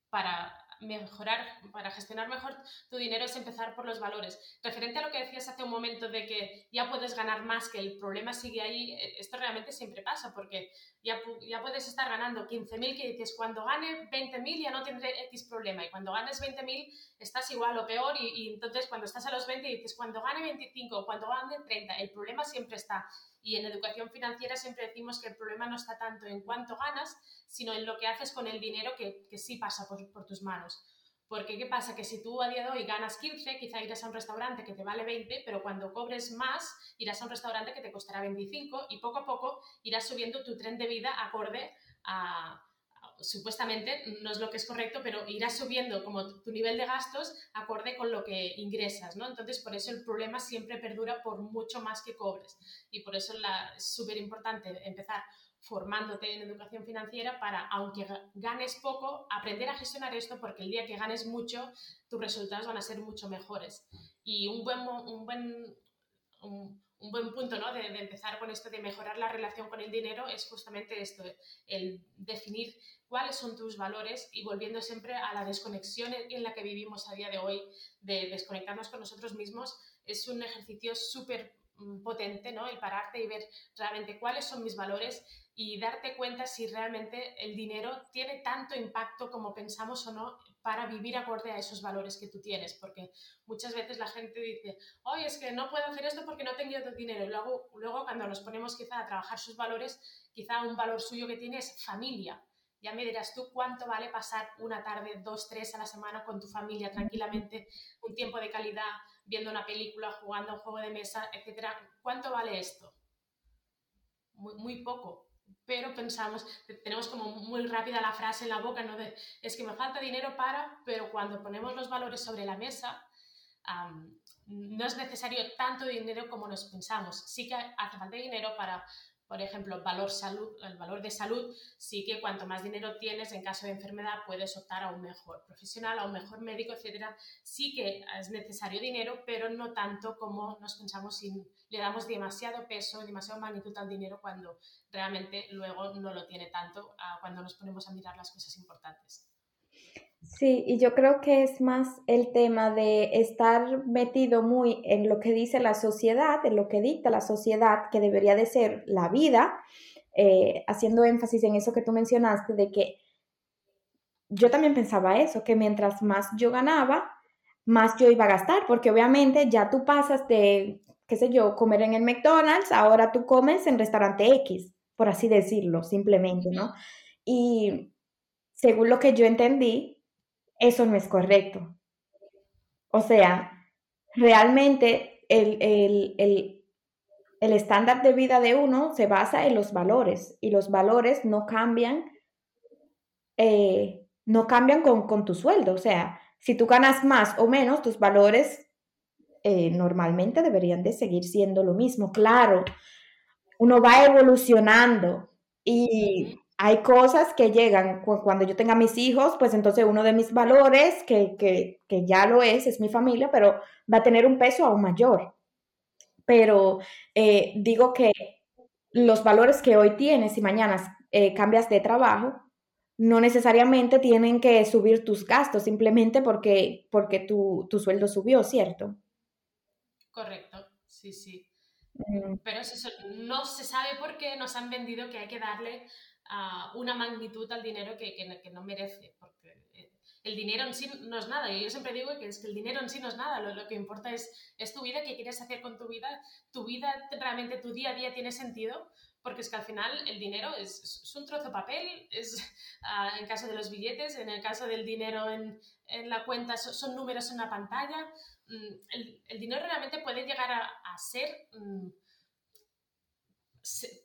S1: para mejorar, para gestionar mejor tu dinero es empezar por los valores. Referente a lo que decías hace un momento de que ya puedes ganar más, que el problema sigue ahí, eh, esto realmente siempre pasa porque ya, ya puedes estar ganando 15.000 que dices, cuando gane 20.000 ya no tendré X problema y cuando ganes 20.000 estás igual o peor y, y, entonces cuando estás a los 20 dices, cuando gane 25, cuando gane 30, el problema siempre está. Y en educación financiera siempre decimos que el problema no está tanto en cuánto ganas, sino en lo que haces con el dinero que, que sí pasa por, por, tus manos. Porque ¿qué pasa? Que si tú a día de hoy ganas 15, quizá irás a un restaurante que te vale 20, pero cuando cobres más, irás a un restaurante que te costará 25 y poco a poco irás subiendo tu tren de vida acorde a, supuestamente no es lo que es correcto, pero irás subiendo como tu nivel de gastos acorde con lo que ingresas, ¿no? Entonces, por eso el problema siempre perdura por mucho más que cobres. Y por eso es súper importante empezar formándote en educación financiera para, aunque ganes poco, aprender a gestionar esto porque el día que ganes mucho, tus resultados van a ser mucho mejores. Y un buen, un buen, un buen punto ¿no? de, empezar con esto de mejorar la relación con el dinero es justamente esto, el definir cuáles son tus valores y volviendo siempre a la desconexión en la que vivimos a día de hoy, de desconectarnos con nosotros mismos, es un ejercicio súper potente, ¿no? El pararte y ver realmente cuáles son mis valores y darte cuenta si realmente el dinero tiene tanto impacto como pensamos o no para vivir acorde a esos valores que tú tienes, porque muchas veces la gente dice, oye, es que no puedo hacer esto porque no tengo dinero, y luego, luego cuando nos ponemos quizá a trabajar sus valores, quizá un valor suyo que tiene es familia, ya me dirás tú cuánto vale pasar una tarde, dos, tres a la semana con tu familia tranquilamente, un tiempo de calidad, viendo una película, jugando un juego de mesa, etcétera. ¿Cuánto vale esto? Muy, muy poco. Pero pensamos, tenemos como muy rápida la frase en la boca, ¿no? De, es que me falta dinero para, pero cuando ponemos los valores sobre la mesa, no es necesario tanto dinero como nos pensamos. Sí que hace falta dinero para por ejemplo, valor salud, el valor de salud, sí que cuanto más dinero tienes en caso de enfermedad puedes optar a un mejor profesional, a un mejor médico, etcétera. Sí que es necesario dinero, pero no tanto como nos pensamos si le damos demasiado peso, demasiada magnitud al dinero cuando realmente luego no lo tiene tanto cuando nos ponemos a mirar las cosas importantes.
S2: Sí, y yo creo que es más el tema de estar metido muy en lo que dice la sociedad, en lo que dicta la sociedad, que debería de ser la vida, eh, haciendo énfasis en eso que tú mencionaste, de que yo también pensaba eso, que mientras más yo ganaba, más yo iba a gastar, porque obviamente ya tú pasas de, qué sé yo, comer en el McDonald's, ahora tú comes en restaurante X, por así decirlo, simplemente, ¿no? Y según lo que yo entendí, eso no es correcto. O sea, realmente el, estándar de vida de uno se basa en los valores y los valores no cambian, eh, no cambian con, tu sueldo. O sea, si tú ganas más o menos, tus valores eh, normalmente deberían de seguir siendo lo mismo. Claro, uno va evolucionando y hay cosas que llegan cuando yo tenga mis hijos, pues entonces uno de mis valores, que, que, que, ya lo es, es mi familia, pero va a tener un peso aún mayor. Pero eh, digo que los valores que hoy tienes y mañana eh, cambias de trabajo, no necesariamente tienen que subir tus gastos, simplemente porque, porque tu, tu sueldo subió, ¿cierto?
S1: Correcto, sí, sí. Mm. Pero eso, no se sabe por qué nos han vendido que hay que darle una magnitud al dinero que, que, no merece, porque eh, el dinero en sí no es nada. Yo siempre digo que, es que el dinero en sí no es nada, lo, lo, que importa es, es tu vida, qué quieres hacer con tu vida, tu vida, realmente tu día a día tiene sentido, porque es que al final el dinero es, es un trozo de papel, es uh, en caso de los billetes, en el caso del dinero en, en la cuenta son, son, números en una pantalla. Mm, el, el, dinero realmente puede llegar a, a ser... Mm,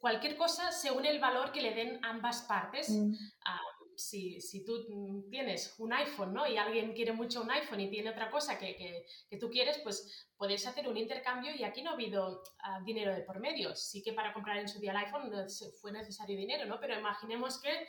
S1: cualquier cosa según el valor que le den ambas partes. Mm. Ah, si, si, tú tienes un iPhone ¿no? y alguien quiere mucho un iPhone y tiene otra cosa que, que, que tú quieres, pues podéis hacer un intercambio y aquí no ha habido ah, dinero de por medio. Sí que para comprar en su día el iPhone fue necesario dinero, ¿no? pero imaginemos que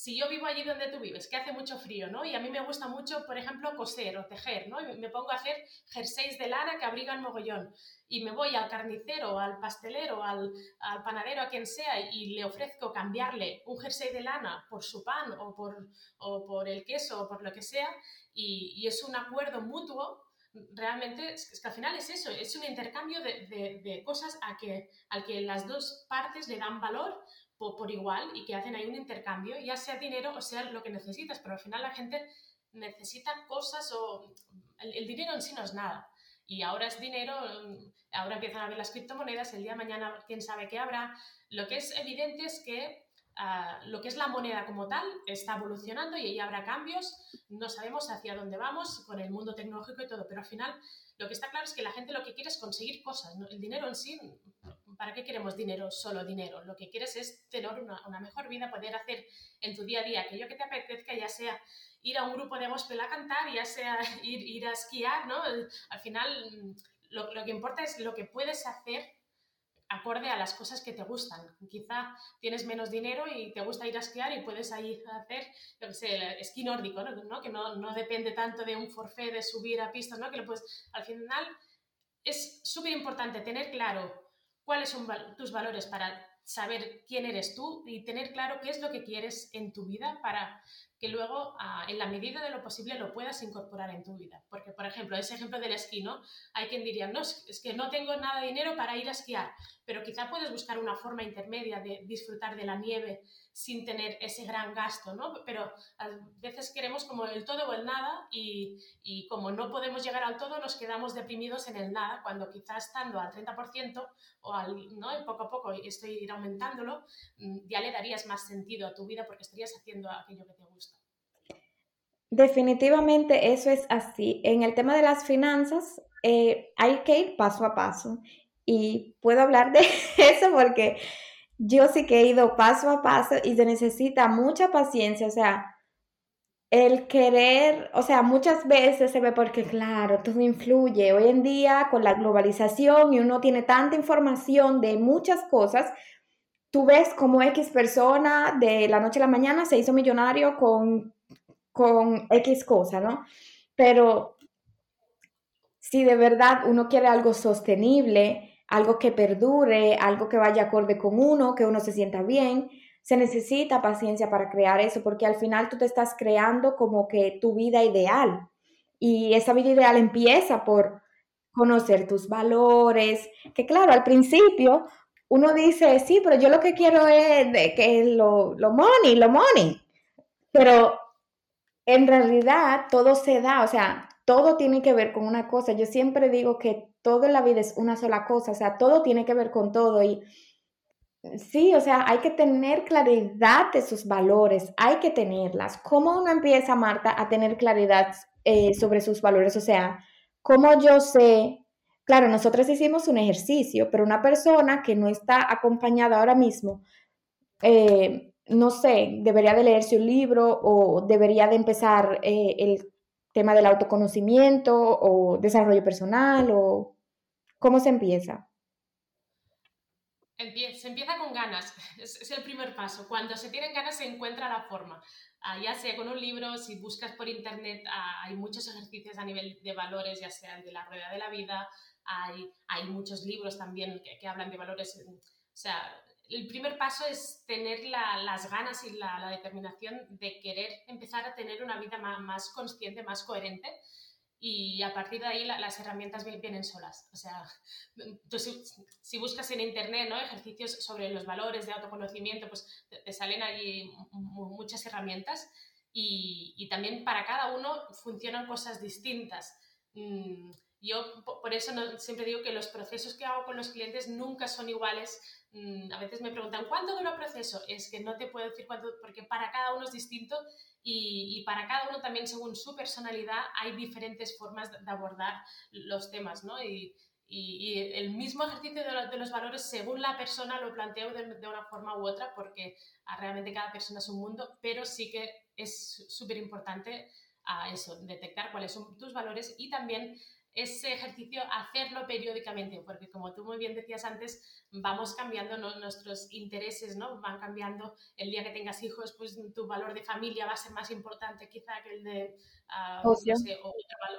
S1: si yo vivo allí donde tú vives, que hace mucho frío, ¿no? Y a mí me gusta mucho, por ejemplo, coser o tejer, ¿no? Y me pongo a hacer jerseys de lana que abrigan mogollón. Y me voy al carnicero, al pastelero, al, al, panadero, a quien sea, y le ofrezco cambiarle un jersey de lana por su pan o por, o por el queso o por lo que sea, y, es un acuerdo mutuo realmente es que al final es eso, es un intercambio de, de, de, cosas a que, al que las dos partes le dan valor por, igual y que hacen ahí un intercambio, ya sea dinero o sea lo que necesitas, pero al final la gente necesita cosas o el, dinero en sí no es nada. Y ahora es dinero, ahora empiezan a ver las criptomonedas, el día de mañana quién sabe qué habrá. Lo que es evidente es que uh, lo que es la moneda como tal está evolucionando y ahí habrá cambios. No sabemos hacia dónde vamos con el mundo tecnológico y todo, pero al final lo que está claro es que la gente lo que quiere es conseguir cosas. El dinero en sí ¿para qué queremos dinero, solo dinero? Lo que quieres es tener una, mejor vida, poder hacer en tu día a día aquello que te apetezca, ya sea ir a un grupo de gospel a cantar, ya sea ir, ir a esquiar, ¿no? Al final mm, lo, lo, que importa es lo que puedes hacer acorde a las cosas que te gustan. Quizá tienes menos dinero y te gusta ir a esquiar y puedes ir a hacer, yo sé, esquí nórdico, ¿no? Que no, no, depende tanto de un forfait de subir a pistas, ¿no? Que pues al final es súper importante tener claro cuáles son tus valores para saber quién eres tú y tener claro qué es lo que quieres en tu vida para, que luego, ah, en la medida de lo posible, lo puedas incorporar en tu vida. Porque, por ejemplo, ese ejemplo del esquí, ¿no? Hay quien diría, no, es que no tengo nada de dinero para ir a esquiar, pero quizá puedes buscar una forma intermedia de disfrutar de la nieve sin tener ese gran gasto, ¿no? Pero a veces queremos como el todo o el nada y, y como no podemos llegar al todo, nos quedamos deprimidos en el nada, cuando quizá estando al 30% o al, ¿no? Y poco a poco estoy ir aumentándolo, mm, ya le darías más sentido a tu vida porque estarías haciendo aquello que te gusta.
S2: Definitivamente eso es así. En el tema de las finanzas eh, hay que ir paso a paso y puedo hablar de eso porque yo sí que he ido paso a paso y se necesita mucha paciencia, o sea, el querer, o sea, muchas veces se ve porque, claro, todo influye. Hoy en día, con la globalización y uno tiene tanta información de muchas cosas, tú ves como X persona de la noche a la mañana se hizo millonario con con X cosa, ¿no? Pero si de verdad uno quiere algo sostenible, algo que perdure, algo que vaya acorde con uno, que uno se sienta bien, se necesita paciencia para crear eso, porque al final tú te estás creando como que tu vida ideal. Y esa vida ideal empieza por conocer tus valores, que claro, al principio uno dice, sí, pero yo lo que quiero es de que lo, lo money, lo money. Pero en realidad todo se da, o sea, todo tiene que ver con una cosa. Yo siempre digo que todo en la vida es una sola cosa, o sea, todo tiene que ver con todo y sí, o sea, hay que tener claridad de sus valores, hay que tenerlas. ¿Cómo uno empieza, Marta, a tener claridad eh, sobre sus valores? O sea, ¿cómo yo sé? Claro, nosotros hicimos un ejercicio, pero una persona que no está acompañada ahora mismo, eh, no sé, debería de leerse un libro o debería de empezar eh, el tema del autoconocimiento o desarrollo personal o cómo se empieza?
S1: Se empieza con ganas, es, el primer paso. Cuando se tienen ganas se encuentra la forma. Ah, ya sea con un libro, si buscas por internet, ah, hay muchos ejercicios a nivel de valores, ya sea de la rueda de la vida, hay, hay muchos libros también que, hablan de valores. Sea, el primer paso es tener las ganas y la, determinación de querer empezar a tener una vida más, consciente, más coherente. Y a partir de ahí las herramientas vienen solas. O sea, si, buscas en internet ejercicios sobre los valores de autoconocimiento, pues te, salen ahí muchas herramientas y, y, también para cada uno funcionan cosas distintas. Mm, yo por eso siempre digo que los procesos que hago con los clientes nunca son iguales Mm, a veces me preguntan, ¿cuánto dura el proceso? Es que no te puedo decir cuánto, porque para cada uno es distinto y, para cada uno también según su personalidad hay diferentes formas de, abordar los temas, ¿no? Y, el mismo ejercicio de, los valores, según la persona, lo planteo de, una forma u otra, porque ah, realmente cada persona es un mundo, pero sí que es súper importante a eso, detectar cuáles son tus valores y también ese ejercicio hacerlo periódicamente, porque como tú muy bien decías antes, vamos cambiando nuestros intereses, ¿no? Van cambiando. El día que tengas hijos, pues tu valor de familia va a ser más importante quizá que el de uh, ocio.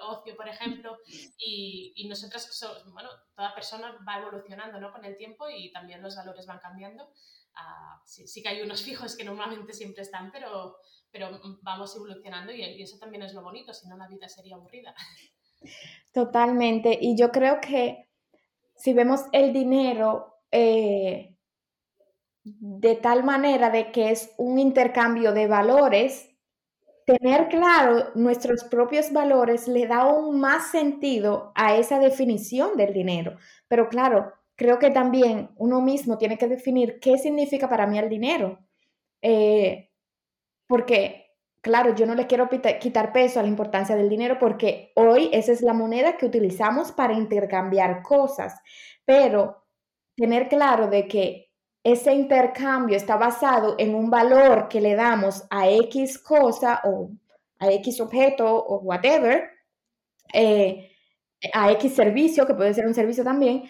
S1: ocio, por ejemplo. Y, y nosotras, bueno, toda persona va evolucionando, ¿no? Con el tiempo y también los valores van cambiando. Uh, sí, sí, que hay unos fijos que normalmente siempre están, pero, pero vamos evolucionando y, y eso también es lo bonito, si no la vida sería aburrida.
S2: Totalmente. Y yo creo que si vemos el dinero eh, de tal manera de que es un intercambio de valores, tener claro nuestros propios valores le da aún más sentido a esa definición del dinero. Pero claro, creo que también uno mismo tiene que definir qué significa para mí el dinero. Eh, porque claro, yo no le quiero quitar peso a la importancia del dinero porque hoy esa es la moneda que utilizamos para intercambiar cosas, pero tener claro de que ese intercambio está basado en un valor que le damos a X cosa o a X objeto o whatever, eh, a X servicio, que puede ser un servicio también,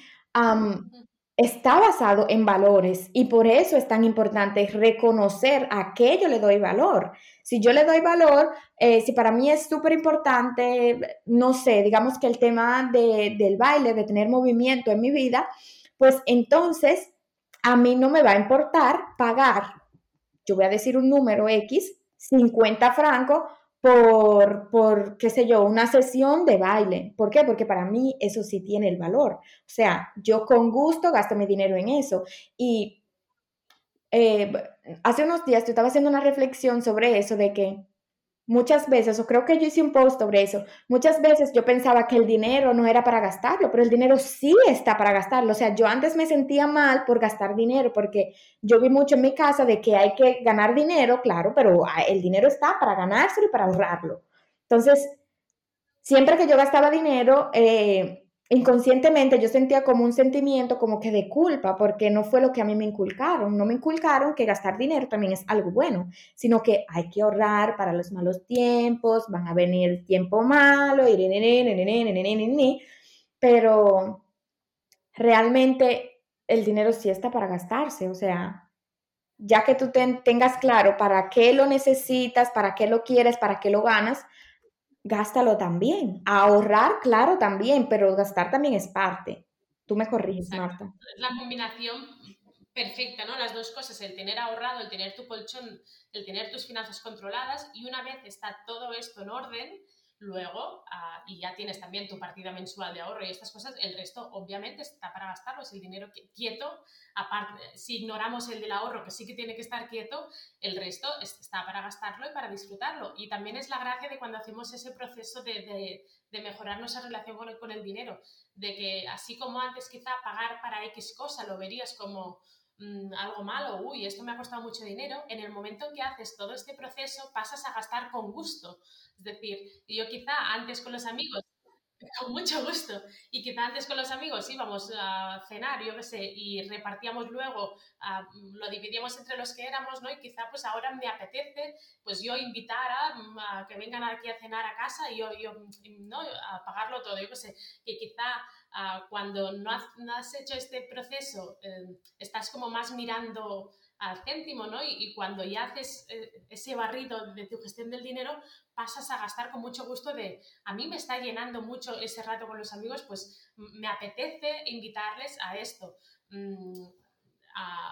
S2: está basado en valores y por eso es tan importante reconocer a qué yo le doy valor. Si yo le doy valor, eh, si para mí es súper importante, no sé, digamos que el tema del baile, de tener movimiento en mi vida, pues entonces a mí no me va a importar pagar, yo voy a decir un número X, 50 francos por, por, qué sé yo, una sesión de baile. ¿Por qué? Porque para mí eso sí tiene el valor. O sea, yo con gusto gasto mi dinero en eso. Y eh, hace unos días yo estaba haciendo una reflexión sobre eso, de que muchas veces, o creo que yo hice un post sobre eso, muchas veces yo pensaba que el dinero no era para gastarlo, pero el dinero sí está para gastarlo. O sea, yo antes me sentía mal por gastar dinero, porque yo vi mucho en mi casa de que hay que ganar dinero, claro, pero ah, el dinero está para ganárselo y para ahorrarlo. Entonces, siempre que yo gastaba dinero, eh, inconscientemente yo sentía como un sentimiento como que de culpa, porque no fue lo que a mí me inculcaron. No me inculcaron que gastar dinero también es algo bueno, sino que hay que ahorrar para los malos tiempos, van a venir tiempo malo, pero realmente el dinero sí está para gastarse, o sea, ya que tú tengas claro para qué lo necesitas, para qué lo quieres, para qué lo ganas, gástalo también. ahorrar, claro, también, pero gastar también es parte. Tú me corriges, Marta.
S1: La combinación perfecta, ¿no? Las dos cosas, el tener ahorrado, el tener tu colchón, el tener tus finanzas controladas y una vez está todo esto en orden, Luego, ah, y ya tienes también tu partida mensual de ahorro y estas cosas, el resto obviamente está para gastarlo, es el dinero quieto, aparte, si ignoramos el del ahorro, que sí que tiene que estar quieto, el resto está para gastarlo y para disfrutarlo. Y también es la gracia de cuando hacemos ese proceso de, de, mejorar nuestra relación con el, con el dinero, de que así como antes quizá pagar para X cosa lo verías como Mm, algo malo, uy, esto me ha costado mucho dinero, en el momento en que haces todo este proceso pasas a gastar con gusto. Es decir, yo quizá antes con los amigos con mucho gusto. Y quizá antes con los amigos íbamos a cenar, yo qué sé, y repartíamos luego, lo dividíamos entre los que éramos, ¿no? Y quizá pues ahora me apetece, pues yo invitar a, que vengan aquí a cenar a casa y yo, yo ¿no? A pagarlo todo, yo qué sé, que quizá cuando no has, hecho este proceso, eh, estás como más mirando al céntimo, ¿no? Y, cuando ya haces eh, ese barrido de tu gestión del dinero, pasas a gastar con mucho gusto de, a mí me está llenando mucho ese rato con los amigos, pues me apetece invitarles a esto. Mm,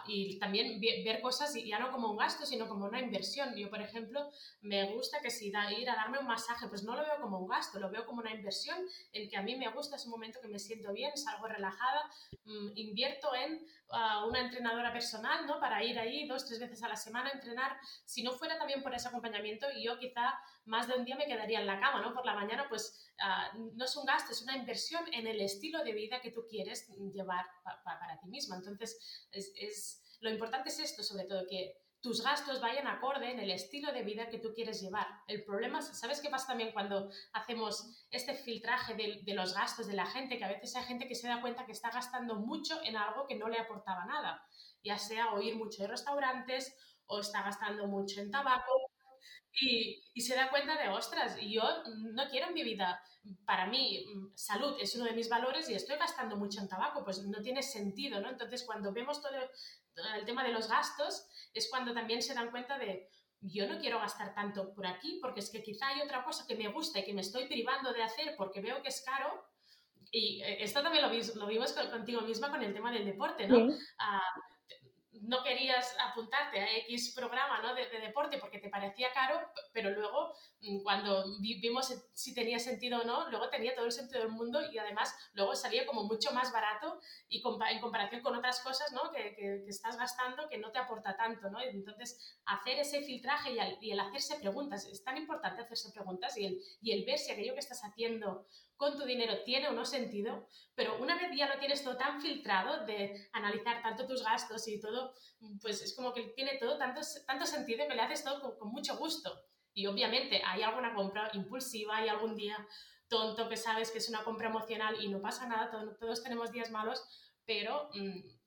S1: y también ver cosas ya no como un gasto, sino como una inversión. Yo, por ejemplo, me gusta que si da, ir a darme un masaje, pues no lo veo como un gasto, lo veo como una inversión en que a mí me gusta ese momento que me siento bien, salgo relajada, mm, invierto en ah, una entrenadora personal, ¿no? Para ir ahí dos, tres veces a la semana a entrenar. Si no fuera también por ese acompañamiento, yo quizá más de un día me quedaría en la cama, ¿no? Por la mañana, pues ah, no es un gasto, es una inversión en el estilo de vida que tú quieres llevar para ti misma. Entonces, es, lo importante es esto, sobre todo, que tus gastos vayan acorde en el estilo de vida que tú quieres llevar. El problema, ¿sabes qué pasa también cuando hacemos este filtraje de, de, los gastos de la gente? Que a veces hay gente que se da cuenta que está gastando mucho en algo que no le aportaba nada, ya sea o ir mucho de restaurantes o está gastando mucho en tabaco y, y, se da cuenta de, ostras, yo no quiero en mi vida, para mí, salud es uno de mis valores y estoy gastando mucho en tabaco, pues no tiene sentido, ¿no? Entonces, cuando vemos todo el tema de los gastos, es cuando también se dan cuenta de, yo no quiero gastar tanto por aquí, porque es que quizá hay otra cosa que me gusta y que me estoy privando de hacer porque veo que es caro. Y eh, esto también lo, lo vimos contigo misma con el tema del deporte, ¿no? Ah, no querías apuntarte a X programa ¿no? de, deporte porque te parecía caro, pero luego mm, cuando vimos si tenía sentido o no, luego tenía todo el sentido del mundo y además luego salía como mucho más barato y en comparación con otras cosas ¿no? que, que, estás gastando que no te aporta tanto. ¿no? Entonces, hacer ese filtraje y el, hacerse preguntas, es tan importante hacerse preguntas y el, y el ver si aquello que estás haciendo con tu dinero tiene o no sentido, pero una vez ya lo tienes todo tan filtrado de analizar tanto tus gastos y todo, pues es como que tiene todo tanto, tanto sentido que le haces todo con, mucho gusto. Y obviamente hay alguna compra impulsiva, hay algún día tonto que sabes que es una compra emocional y no pasa nada, todos, tenemos días malos, pero... Mm,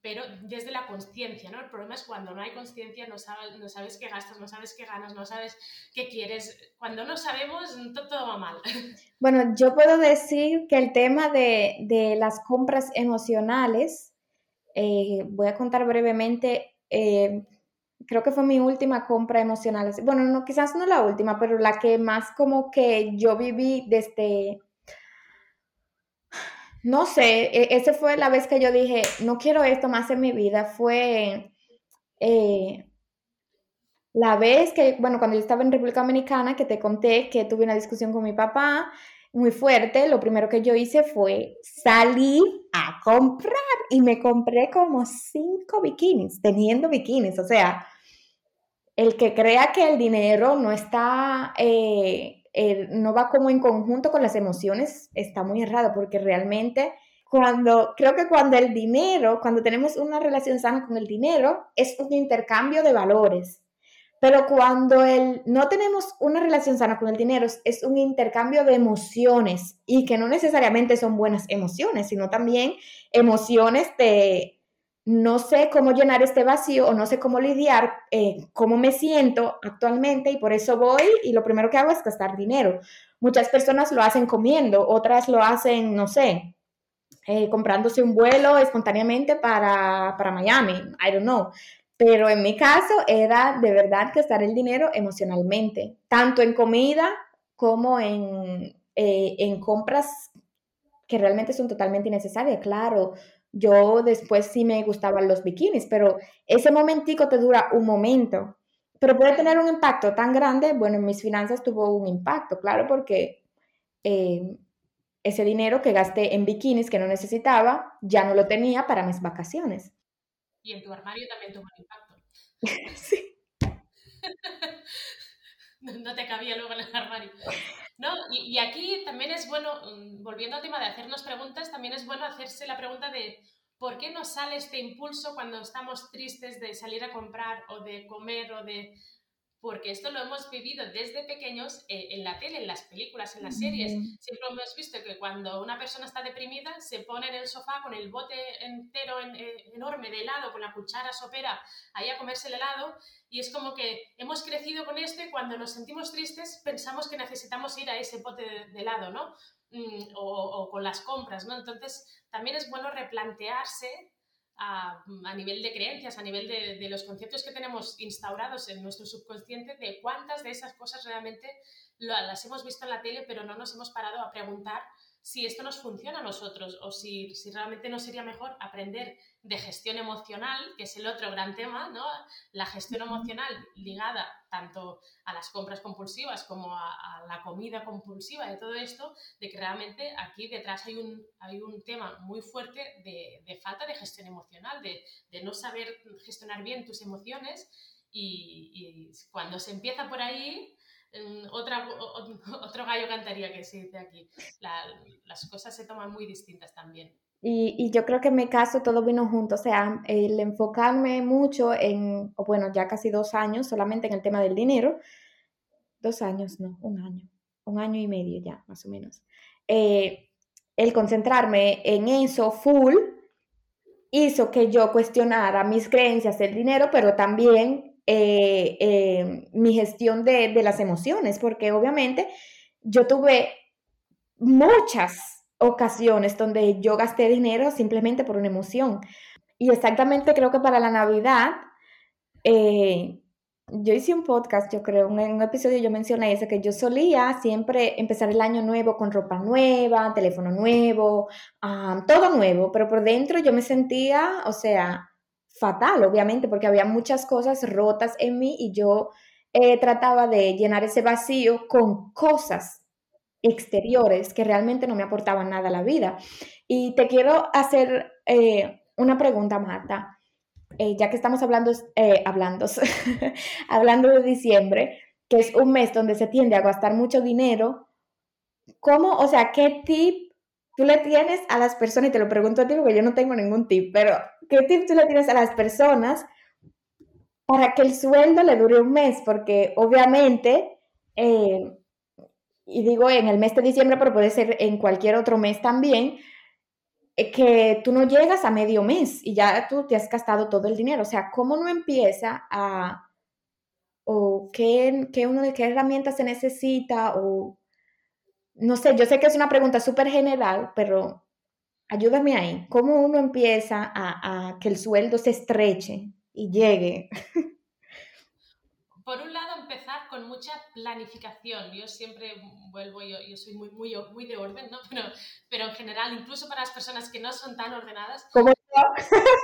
S1: pero desde la conciencia, ¿no? El problema es cuando no hay conciencia, no sabes, no sabes qué gastas, no sabes qué ganas, no sabes qué quieres. Cuando no sabemos, todo, va mal.
S2: Bueno, yo puedo decir que el tema de, las compras emocionales, eh, voy a contar brevemente, eh, creo que fue mi última compra emocional. Bueno, no, quizás no la última, pero la que más como que yo viví desde no sé, e, esa fue la vez que yo dije, no quiero esto más en mi vida, fue, eh, La vez que, bueno, cuando yo estaba en República Dominicana, que te conté que tuve una discusión con mi papá muy fuerte, lo primero que yo hice fue salir a comprar y me compré como cinco bikinis, teniendo bikinis, o sea, el que crea que el dinero no está, eh, eh, no va como en conjunto con las emociones, está muy errado, porque realmente cuando, creo que cuando el dinero, cuando tenemos una relación sana con el dinero, es un intercambio de valores. Pero cuando el, no tenemos una relación sana con el dinero, es un intercambio de emociones y que no necesariamente son buenas emociones, sino también emociones de no sé cómo llenar este vacío o no sé cómo lidiar, eh, cómo me siento actualmente y por eso voy y lo primero que hago es gastar dinero. Muchas personas lo hacen comiendo, otras lo hacen, no sé, eh, comprándose un vuelo espontáneamente para, para Miami, I don't know. Pero en mi caso era de verdad gastar el dinero emocionalmente, tanto en comida como en, eh, en compras que realmente son totalmente innecesarias. Claro, yo después sí me gustaban los bikinis, pero ese momentico te dura un momento. Pero puede tener un impacto tan grande, bueno, en mis finanzas tuvo un impacto, claro, porque eh, ese dinero que gasté en bikinis que no necesitaba, ya no lo tenía para mis vacaciones.
S1: Y en tu armario también tuvo un impacto.
S2: sí.
S1: no te cabía luego en el armario. No, y, aquí también es bueno, mm, volviendo al tema de hacernos preguntas, también es bueno hacerse la pregunta de por qué nos sale este impulso cuando estamos tristes de salir a comprar o de comer o de porque esto lo hemos vivido desde pequeños eh, en la tele, en las películas, en las series. Siempre hemos visto que cuando una persona está deprimida se pone en el sofá con el bote entero eh, enorme de helado, con la cuchara sopera ahí a comerse el helado y es como que hemos crecido con esto y cuando nos sentimos tristes pensamos que necesitamos ir a ese bote de, helado, ¿no? Mm, o, o, con las compras, ¿no? Entonces también es bueno replantearse a, nivel de creencias, a nivel de, los conceptos que tenemos instaurados en nuestro subconsciente, de cuántas de esas cosas realmente las hemos visto en la tele, pero no nos hemos parado a preguntar si esto nos funciona a nosotros o si, si realmente no sería mejor aprender de gestión emocional, que es el otro gran tema, ¿no? La gestión emocional ligada tanto a las compras compulsivas como a, la comida compulsiva, de todo esto, de que realmente aquí detrás hay un, hay un tema muy fuerte de, de falta de gestión emocional, de, de, no saber gestionar bien tus emociones y, y cuando se empieza por ahí, otra, otro gallo cantaría que se dice aquí. las cosas se toman muy distintas también.
S2: Y, y, yo creo que en mi caso todo vino junto, o sea, el enfocarme mucho en, bueno, ya casi dos años solamente en el tema del dinero, dos años, no, un año, un año y medio ya, más o menos. Eh, el concentrarme en eso full hizo que yo cuestionara mis creencias del dinero, pero también eh, eh, mi gestión de, las emociones, porque obviamente yo tuve muchas ocasiones donde yo gasté dinero simplemente por una emoción. Y exactamente creo que para la Navidad, eh, yo hice un podcast, yo creo, en un episodio yo mencioné eso, que yo solía siempre empezar el año nuevo con ropa nueva, teléfono nuevo, todo nuevo, pero por dentro yo me sentía, o sea, fatal, obviamente, porque había muchas cosas rotas en mí y yo eh, trataba de llenar ese vacío con cosas exteriores que realmente no me aportaban nada a la vida. Y te quiero hacer eh, una pregunta, Marta, eh, ya que estamos hablando, hablando, hablando de diciembre, que es un mes donde se tiende a gastar mucho dinero, ¿cómo, o sea, qué tip tú le tienes a las personas, y te lo pregunto a ti porque yo no tengo ningún tip, pero ¿qué tip tú le tienes a las personas para que el sueldo le dure un mes? Porque obviamente, eh, y digo en el mes de diciembre, pero puede ser en cualquier otro mes también, eh, que tú no llegas a medio mes y ya tú te has gastado todo el dinero. O sea, ¿cómo no empieza a... o qué, qué, uno, qué herramientas se necesita o no sé, yo sé que es una pregunta súper general, pero ayúdame ahí. ¿Cómo uno empieza a, que el sueldo se estreche y llegue?
S1: Por un lado, empezar con mucha planificación. Yo siempre vuelvo, yo, yo soy muy, muy, muy de orden, ¿no? Pero, pero en general, incluso para las personas que no son tan ordenadas.
S2: Como yo.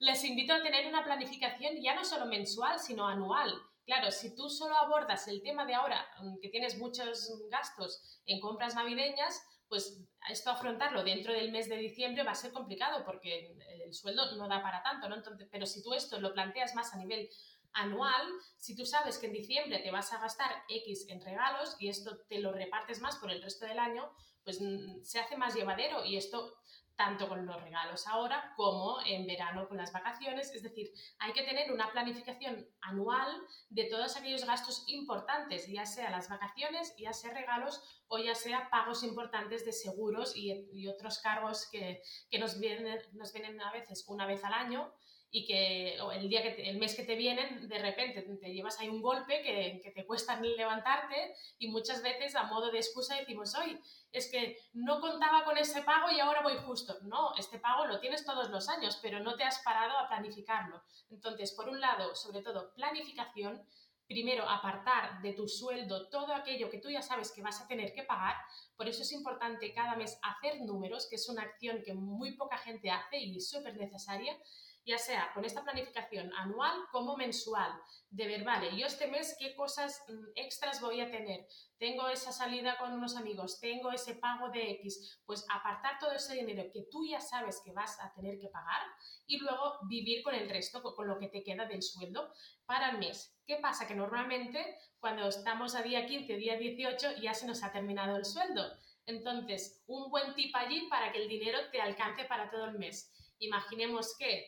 S1: les invito a tener una planificación ya no solo mensual, sino anual. Claro, si tú solo abordas el tema de ahora, mm, que tienes muchos gastos en compras navideñas, pues esto afrontarlo dentro del mes de diciembre va a ser complicado porque el sueldo no da para tanto, ¿no? Entonces, pero si tú esto lo planteas más a nivel anual, si tú sabes que en diciembre te vas a gastar X en regalos y esto te lo repartes más por el resto del año, pues mm, se hace más llevadero y esto tanto con los regalos ahora como en verano con las vacaciones. Es decir, hay que tener una planificación anual de todos aquellos gastos importantes, ya sea las vacaciones, ya sea regalos o ya sea pagos importantes de seguros y, otros cargos que, que nos, vienen, nos vienen a veces una vez al año y que el día que el mes que te vienen de repente te llevas ahí un golpe que, que, te cuesta levantarte y muchas veces a modo de excusa decimos hoy es que no contaba con ese pago y ahora voy justo no este pago lo tienes todos los años pero no te has parado a planificarlo. Entonces por un lado sobre todo planificación. Primero apartar de tu sueldo todo aquello que tú ya sabes que vas a tener que pagar. Por eso es importante cada mes hacer números que es una acción que muy poca gente hace y súper necesaria ya sea con esta planificación anual como mensual, de ver, vale, yo este mes qué cosas mm, extras voy a tener, tengo esa salida con unos amigos, tengo ese pago de X, pues apartar todo ese dinero que tú ya sabes que vas a tener que pagar y luego vivir con el resto, con lo que te queda del sueldo para el mes. ¿Qué pasa? Que normalmente cuando estamos a día 15, día 18 ya se nos ha terminado el sueldo. Entonces, un buen tip allí para que el dinero te alcance para todo el mes. Imaginemos que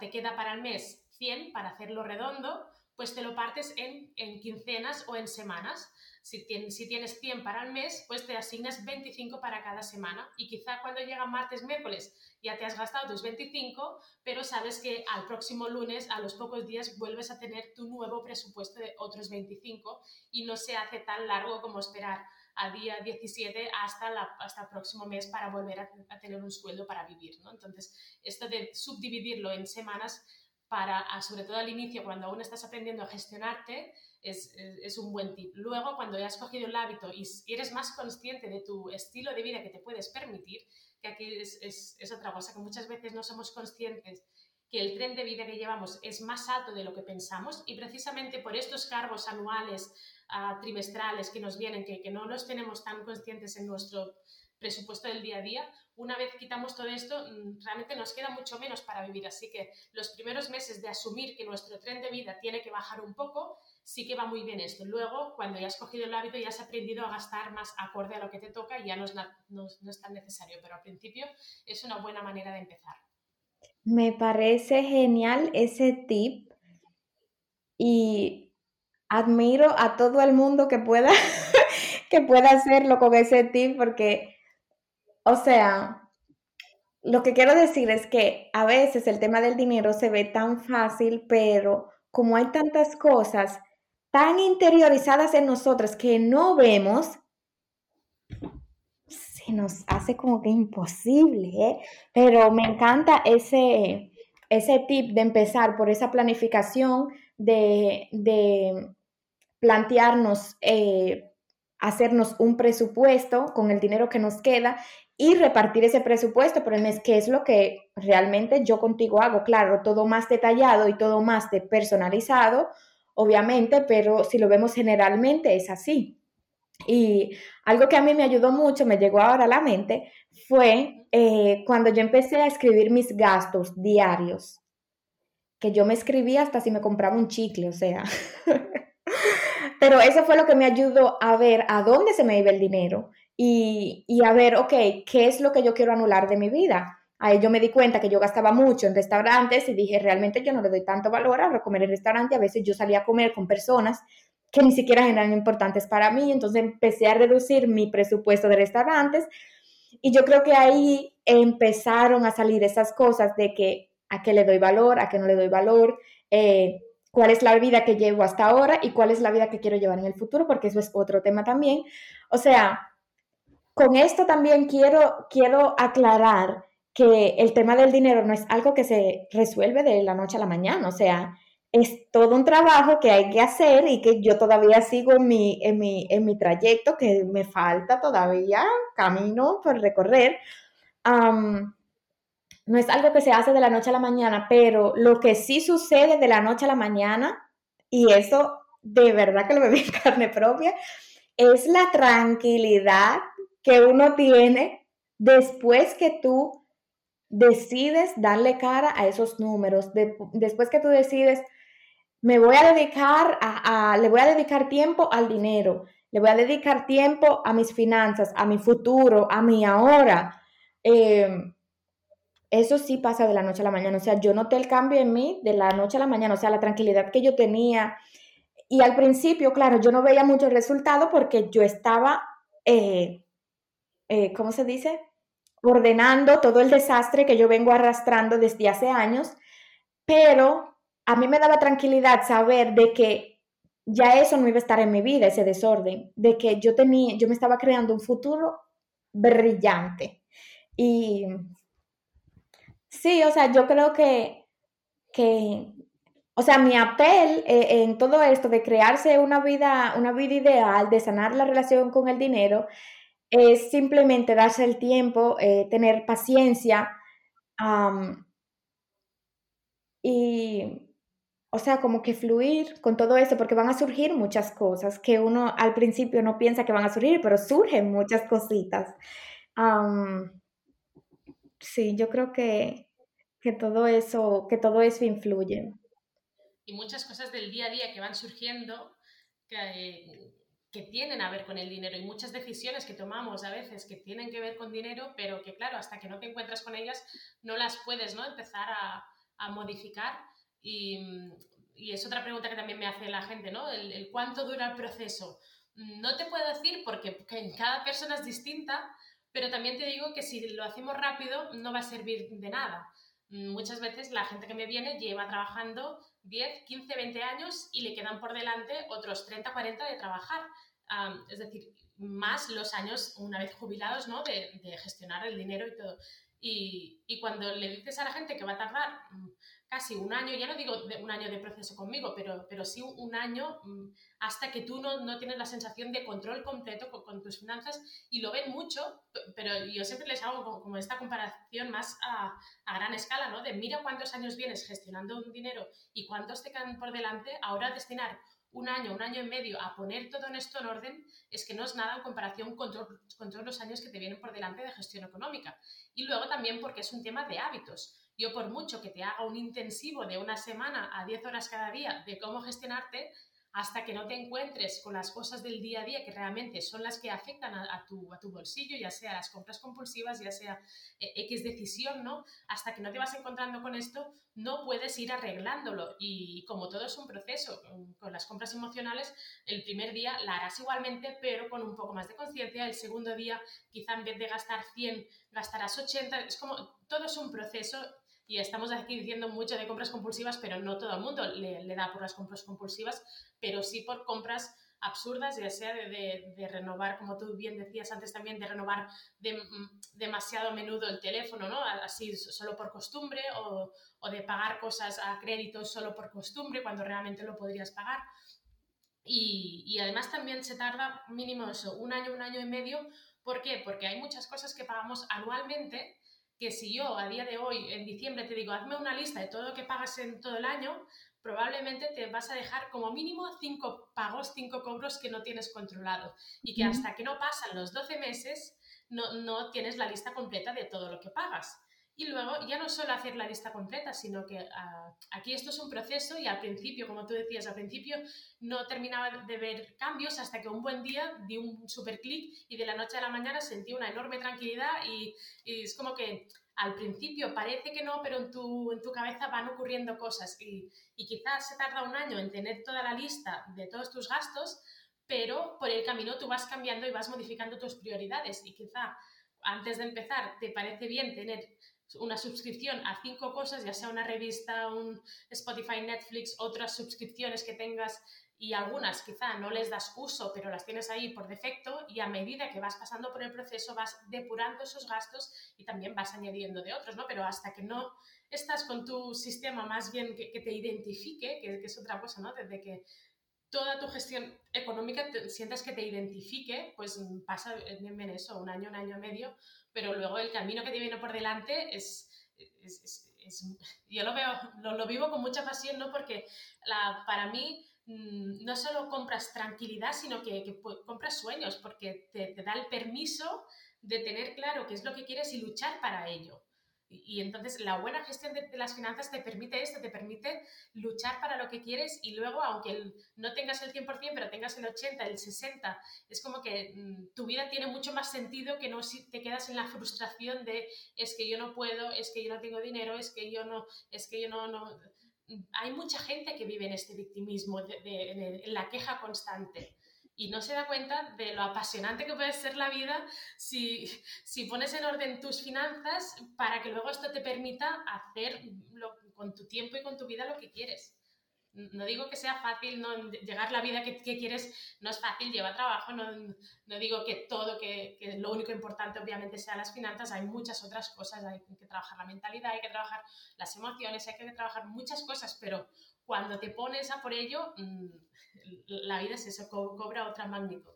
S1: te queda para el mes 100 para hacerlo redondo, pues te lo partes en, quincenas o en semanas. Si tienes, si tienes 100 para el mes, pues te asignas 25 para cada semana. Y quizá cuando llega martes, miércoles, ya te has gastado tus 25, pero sabes que al próximo lunes, a los pocos días, vuelves a tener tu nuevo presupuesto de otros 25 y no se hace tan largo como esperar a día 17 hasta, la, hasta el próximo mes para volver a, tener un sueldo para vivir. ¿no? Entonces, esto de subdividirlo en semanas para, sobre todo al inicio, cuando aún estás aprendiendo a gestionarte, es, es, un buen tip. Luego, cuando ya has cogido el hábito y eres más consciente de tu estilo de vida que te puedes permitir, que aquí es, es, es otra cosa, que muchas veces no somos conscientes que el tren de vida que llevamos es más alto de lo que pensamos y precisamente por estos cargos anuales trimestrales que nos vienen, que, que no los tenemos tan conscientes en nuestro presupuesto del día a día, una vez quitamos todo esto, mm, realmente nos queda mucho menos para vivir. Así que los primeros meses de asumir que nuestro tren de vida tiene que bajar un poco, sí que va muy bien esto. Luego, cuando ya has cogido el hábito, ya has aprendido a gastar más acorde a lo que te toca ya no es, no, no es tan necesario. Pero al principio es una buena manera de empezar.
S2: Me parece genial ese tip y admiro a todo el mundo que pueda, que pueda hacerlo con ese tip porque, o sea, lo que quiero decir es que a veces el tema del dinero se ve tan fácil, pero como hay tantas cosas tan interiorizadas en nosotros que no vemos, se nos hace como que imposible, ¿eh? Pero me encanta ese, ese tip de empezar por esa planificación, de, de plantearnos, eh, hacernos un presupuesto con el dinero que nos queda y repartir ese presupuesto por el mes, que es lo que realmente yo contigo hago. Claro, todo más detallado y todo más personalizado, obviamente, pero si lo vemos generalmente es así. Y algo que a mí me ayudó mucho, me llegó ahora a la mente, fue eh, cuando yo empecé a escribir mis gastos diarios, que yo me escribía hasta si me compraba un chicle, o sea. Pero eso fue lo que me ayudó a ver a dónde se me iba el dinero y, y a ver, ok, ¿qué es lo que yo quiero anular de mi vida? Ahí yo me di cuenta que yo gastaba mucho en restaurantes y dije, realmente yo no le doy tanto valor a comer en restaurante. A veces yo salía a comer con personas que ni siquiera eran importantes para mí. Entonces empecé a reducir mi presupuesto de restaurantes. Y yo creo que ahí empezaron a salir esas cosas de que a qué le doy valor, a qué no le doy valor. Eh, cuál es la vida que llevo hasta ahora y cuál es la vida que quiero llevar en el futuro, porque eso es otro tema también. O sea, con esto también quiero, quiero aclarar que el tema del dinero no es algo que se resuelve de la noche a la mañana, o sea, es todo un trabajo que hay que hacer y que yo todavía sigo en mi, en mi, en mi trayecto, que me falta todavía camino por recorrer. No es algo que se hace de la noche a la mañana, pero lo que sí sucede de la noche a la mañana, y eso de verdad que lo viví en carne propia, es la tranquilidad que uno tiene después que tú decides darle cara a esos números, después que tú decides, me voy a dedicar a, le voy a dedicar tiempo al dinero, le voy a dedicar tiempo a mis finanzas, a mi futuro, a mi ahora. Eh, eso sí pasa de la noche a la mañana. O sea, yo noté el cambio en mí de la noche a la mañana. O sea, la tranquilidad que yo tenía. Y al principio, claro, yo no veía mucho resultado porque yo estaba, eh, eh, ¿cómo se dice? Ordenando todo el desastre que yo vengo arrastrando desde hace años. Pero a mí me daba tranquilidad saber de que ya eso no iba a estar en mi vida, ese desorden, de que yo tenía, yo me estaba creando un futuro brillante. Y Sí, o sea, yo creo que, que o sea, mi apel eh, en todo esto de crearse una vida, una vida ideal, de sanar la relación con el dinero, es simplemente darse el tiempo, eh, tener paciencia y, o sea, como que fluir con todo esto, porque van a surgir muchas cosas que uno al principio no piensa que van a surgir, pero surgen muchas cositas. Sí, yo creo que, que todo eso, que todo eso influye.
S1: Y muchas cosas del día a día que van surgiendo que, que tienen a ver con el dinero y muchas decisiones que tomamos a veces que tienen que ver con dinero, pero que claro, hasta que no te encuentras con ellas no las puedes ¿no? empezar a, a modificar. Y, y, es otra pregunta que también me hace la gente, ¿no? El, el, cuánto dura el proceso. No te puedo decir porque cada persona es distinta, pero también te digo que si lo hacemos rápido no va a servir de nada. Muchas veces la gente que me viene lleva trabajando 10, 15, 20 años y le quedan por delante otros 30, 40 de trabajar. es decir, más los años una vez jubilados ¿no? de, de gestionar el dinero y todo. Y, y, cuando le dices a la gente que va a tardar mm, casi un año, ya no digo un año de proceso conmigo, pero, pero sí un año mm, hasta que tú no, no, tienes la sensación de control completo con, tus finanzas y lo ven mucho, pero yo siempre les hago como, esta comparación más a, a, gran escala, ¿no? De mira cuántos años vienes gestionando un dinero y cuántos te quedan por delante, ahora destinar un año, un año y medio a poner todo en esto en orden es que no es nada en comparación con, con todos los años que te vienen por delante de gestión económica. Y luego también porque es un tema de hábitos yo por mucho que te haga un intensivo de una semana a 10 horas cada día de cómo gestionarte, hasta que no te encuentres con las cosas del día a día que realmente son las que afectan a, tu, a tu, bolsillo, ya sea las compras compulsivas, ya sea eh, X decisión, ¿no? Hasta que no te vas encontrando con esto, no puedes ir arreglándolo. Y como todo es un proceso, con las compras emocionales, el primer día la harás igualmente, pero con un poco más de conciencia. El segundo día, quizá en vez de gastar 100, gastarás 80. Es como, todo es un proceso y estamos aquí diciendo mucho de compras compulsivas, pero no todo el mundo le, da por las compras compulsivas, pero sí por compras absurdas, ya sea de, de, renovar, como tú bien decías antes también, de renovar de, mm, demasiado a menudo el teléfono, ¿no? Así solo por costumbre, o, o, de pagar cosas a crédito solo por costumbre, cuando realmente lo podrías pagar. Y, y además también se tarda mínimo eso, un año, un año y medio. ¿Por qué? Porque hay muchas cosas que pagamos anualmente que si yo a día de hoy, en diciembre, te digo, hazme una lista de todo lo que pagas en todo el año, probablemente te vas a dejar como mínimo cinco pagos, cinco cobros que no tienes controlado y que hasta que no pasan los 12 meses no, no tienes la lista completa de todo lo que pagas. Y luego ya no solo hacer la lista completa, sino que ah, aquí esto es un proceso y al principio, como tú decías, al principio no terminaba de ver cambios hasta que un buen día di un super clic y de la noche a la mañana sentí una enorme tranquilidad y, y, es como que al principio parece que no, pero en tu, en tu cabeza van ocurriendo cosas y, y quizás se tarda un año en tener toda la lista de todos tus gastos, pero por el camino tú vas cambiando y vas modificando tus prioridades y quizá antes de empezar te parece bien tener una suscripción a cinco cosas, ya sea una revista, un Spotify, Netflix, otras suscripciones que tengas y algunas quizá no les das uso, pero las tienes ahí por defecto y a medida que vas pasando por el proceso vas depurando esos gastos y también vas añadiendo de otros, ¿no? Pero hasta que no estás con tu sistema más bien que, te identifique, que, que, es otra cosa, ¿no? Desde que toda tu gestión económica sientas que te identifique, pues pasa bien, bien eso, un año, un año y medio, pero luego el camino que te viene por delante es, yo lo veo, lo, vivo con mucha pasión, ¿no? Porque para mí mm, no solo compras tranquilidad, sino que, compras sueños, porque te, te, da el permiso de tener claro qué es lo que quieres y luchar para ello. Y, entonces la buena gestión de, las finanzas te permite esto, te permite luchar para lo que quieres y luego, aunque no tengas el 100%, pero tengas el 80, el 60, es como que mm, tu vida tiene mucho más sentido que no si te quedas en la frustración de es que yo no puedo, es que yo no tengo dinero, es que yo no, es que yo no, no... Hay mucha gente que vive en este victimismo, en la queja constante y no se da cuenta de lo apasionante que puede ser la vida si, si pones en orden tus finanzas para que luego esto te permita hacer con tu tiempo y con tu vida lo que quieres. No digo que sea fácil, no, llegar a la vida que, quieres no es fácil, lleva trabajo, no, no digo que todo, que, que, lo único importante obviamente sea las finanzas, hay muchas otras cosas, hay que trabajar la mentalidad, hay que trabajar las emociones, hay que trabajar muchas cosas, pero cuando te pones a por ello, mm, la vida es eso, cobra otra magnitud.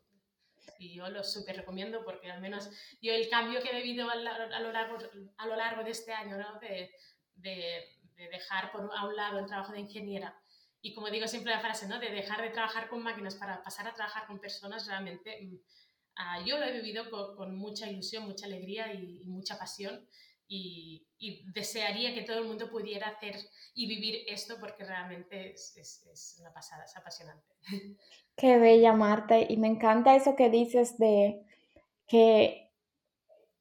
S1: Y yo lo súper recomiendo porque al menos yo el cambio que he vivido a, lo, largo, a lo largo de este año, ¿no? de, de, dejar por a un lado el trabajo de ingeniera y como digo siempre la frase, ¿no? de dejar de trabajar con máquinas para pasar a trabajar con personas, realmente mm, ah, yo lo he vivido con, mucha ilusión, mucha alegría y, y mucha pasión y, desearía que todo el mundo pudiera hacer y vivir esto porque realmente es, es, una pasada, es apasionante.
S2: Qué bella, Marta. Y me encanta eso que dices de que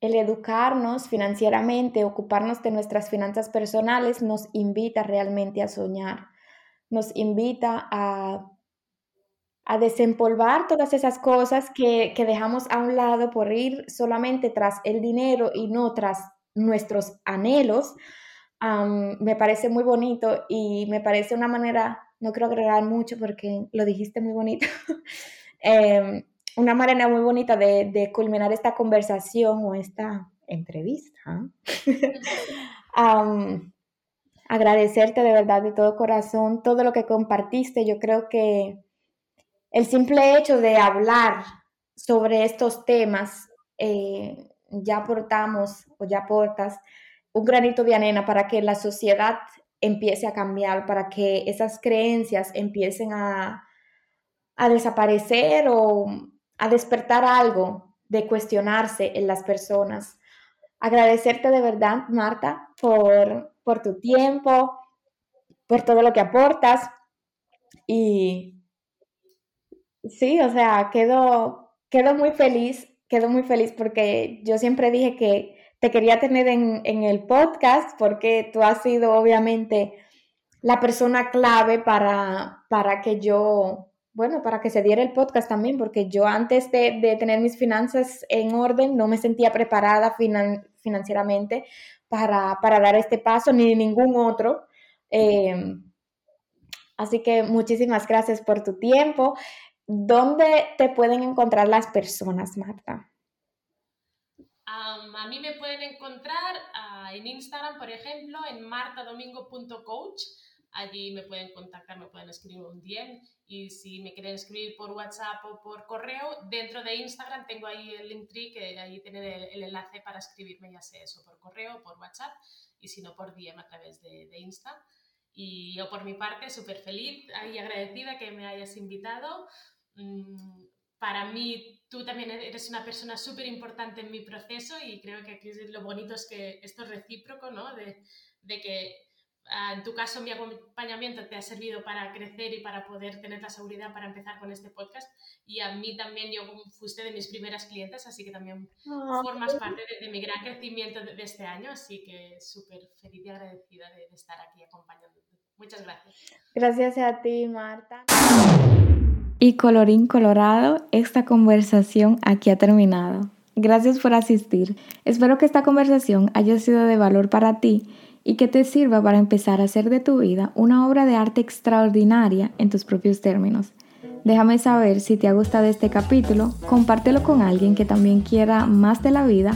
S2: el educarnos financieramente, ocuparnos de nuestras finanzas personales, nos invita realmente a soñar, nos invita a, a desempolvar todas esas cosas que, que dejamos a un lado por ir solamente tras el dinero y no tras nuestros anhelos, me parece muy bonito y me parece una manera, no quiero agregar mucho porque lo dijiste muy bonito, em, una manera muy bonita de, culminar esta conversación o esta entrevista. agradecerte de verdad de todo corazón todo lo que compartiste. Yo creo que el simple hecho de hablar sobre estos temas eh, ya aportamos o ya aportas un granito de arena para que la sociedad empiece a cambiar, para que esas creencias empiecen a, a desaparecer o a despertar algo de cuestionarse en las personas. Agradecerte de verdad, Marta, por, por tu tiempo, por todo lo que aportas. Y sí, o sea, quedo, quedo muy feliz quedo muy feliz porque yo siempre dije que te quería tener en, el podcast porque tú has sido obviamente la persona clave para, para que yo, bueno, para que se diera el podcast también, porque yo antes de, tener mis finanzas en orden no me sentía preparada financieramente para, dar este paso ni ningún otro. Em, así que muchísimas gracias por tu tiempo. ¿Dónde te pueden encontrar las personas, Marta?
S1: a mí me pueden encontrar ah, en Instagram, por ejemplo, en martadomingo.coach. Allí me pueden contactar, me pueden escribir un DM y si me quieren escribir por WhatsApp o por correo, dentro de Instagram tengo ahí el link tree que ahí tienen el, enlace para escribirme, ya sea eso por correo o por WhatsApp y si no por DM a través de, de Insta. Y yo por mi parte súper feliz y agradecida que me hayas invitado. Mm, para mí tú también eres una persona súper importante en mi proceso y creo que aquí lo bonito es que esto es recíproco, ¿no? De, de que ah, en tu caso mi acompañamiento te ha servido para crecer y para poder tener la seguridad para empezar con este podcast y a mí también yo fuiste de mis primeras clientes, así que también ah, formas parte de, mi gran crecimiento de, este año, así que súper feliz y agradecida de, de estar aquí acompañándote. Muchas gracias.
S2: Gracias a ti, Marta. Y colorín colorado, esta conversación aquí ha terminado. Gracias por asistir. Espero que esta conversación haya sido de valor para ti y que te sirva para empezar a hacer de tu vida una obra de arte extraordinaria en tus propios términos. Déjame saber si te ha gustado este capítulo, compártelo con alguien que también quiera más de la vida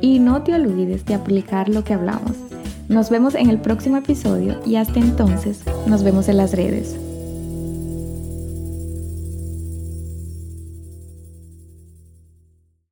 S2: y no te olvides de aplicar lo que hablamos. Nos vemos en el próximo episodio y hasta entonces nos vemos en las redes.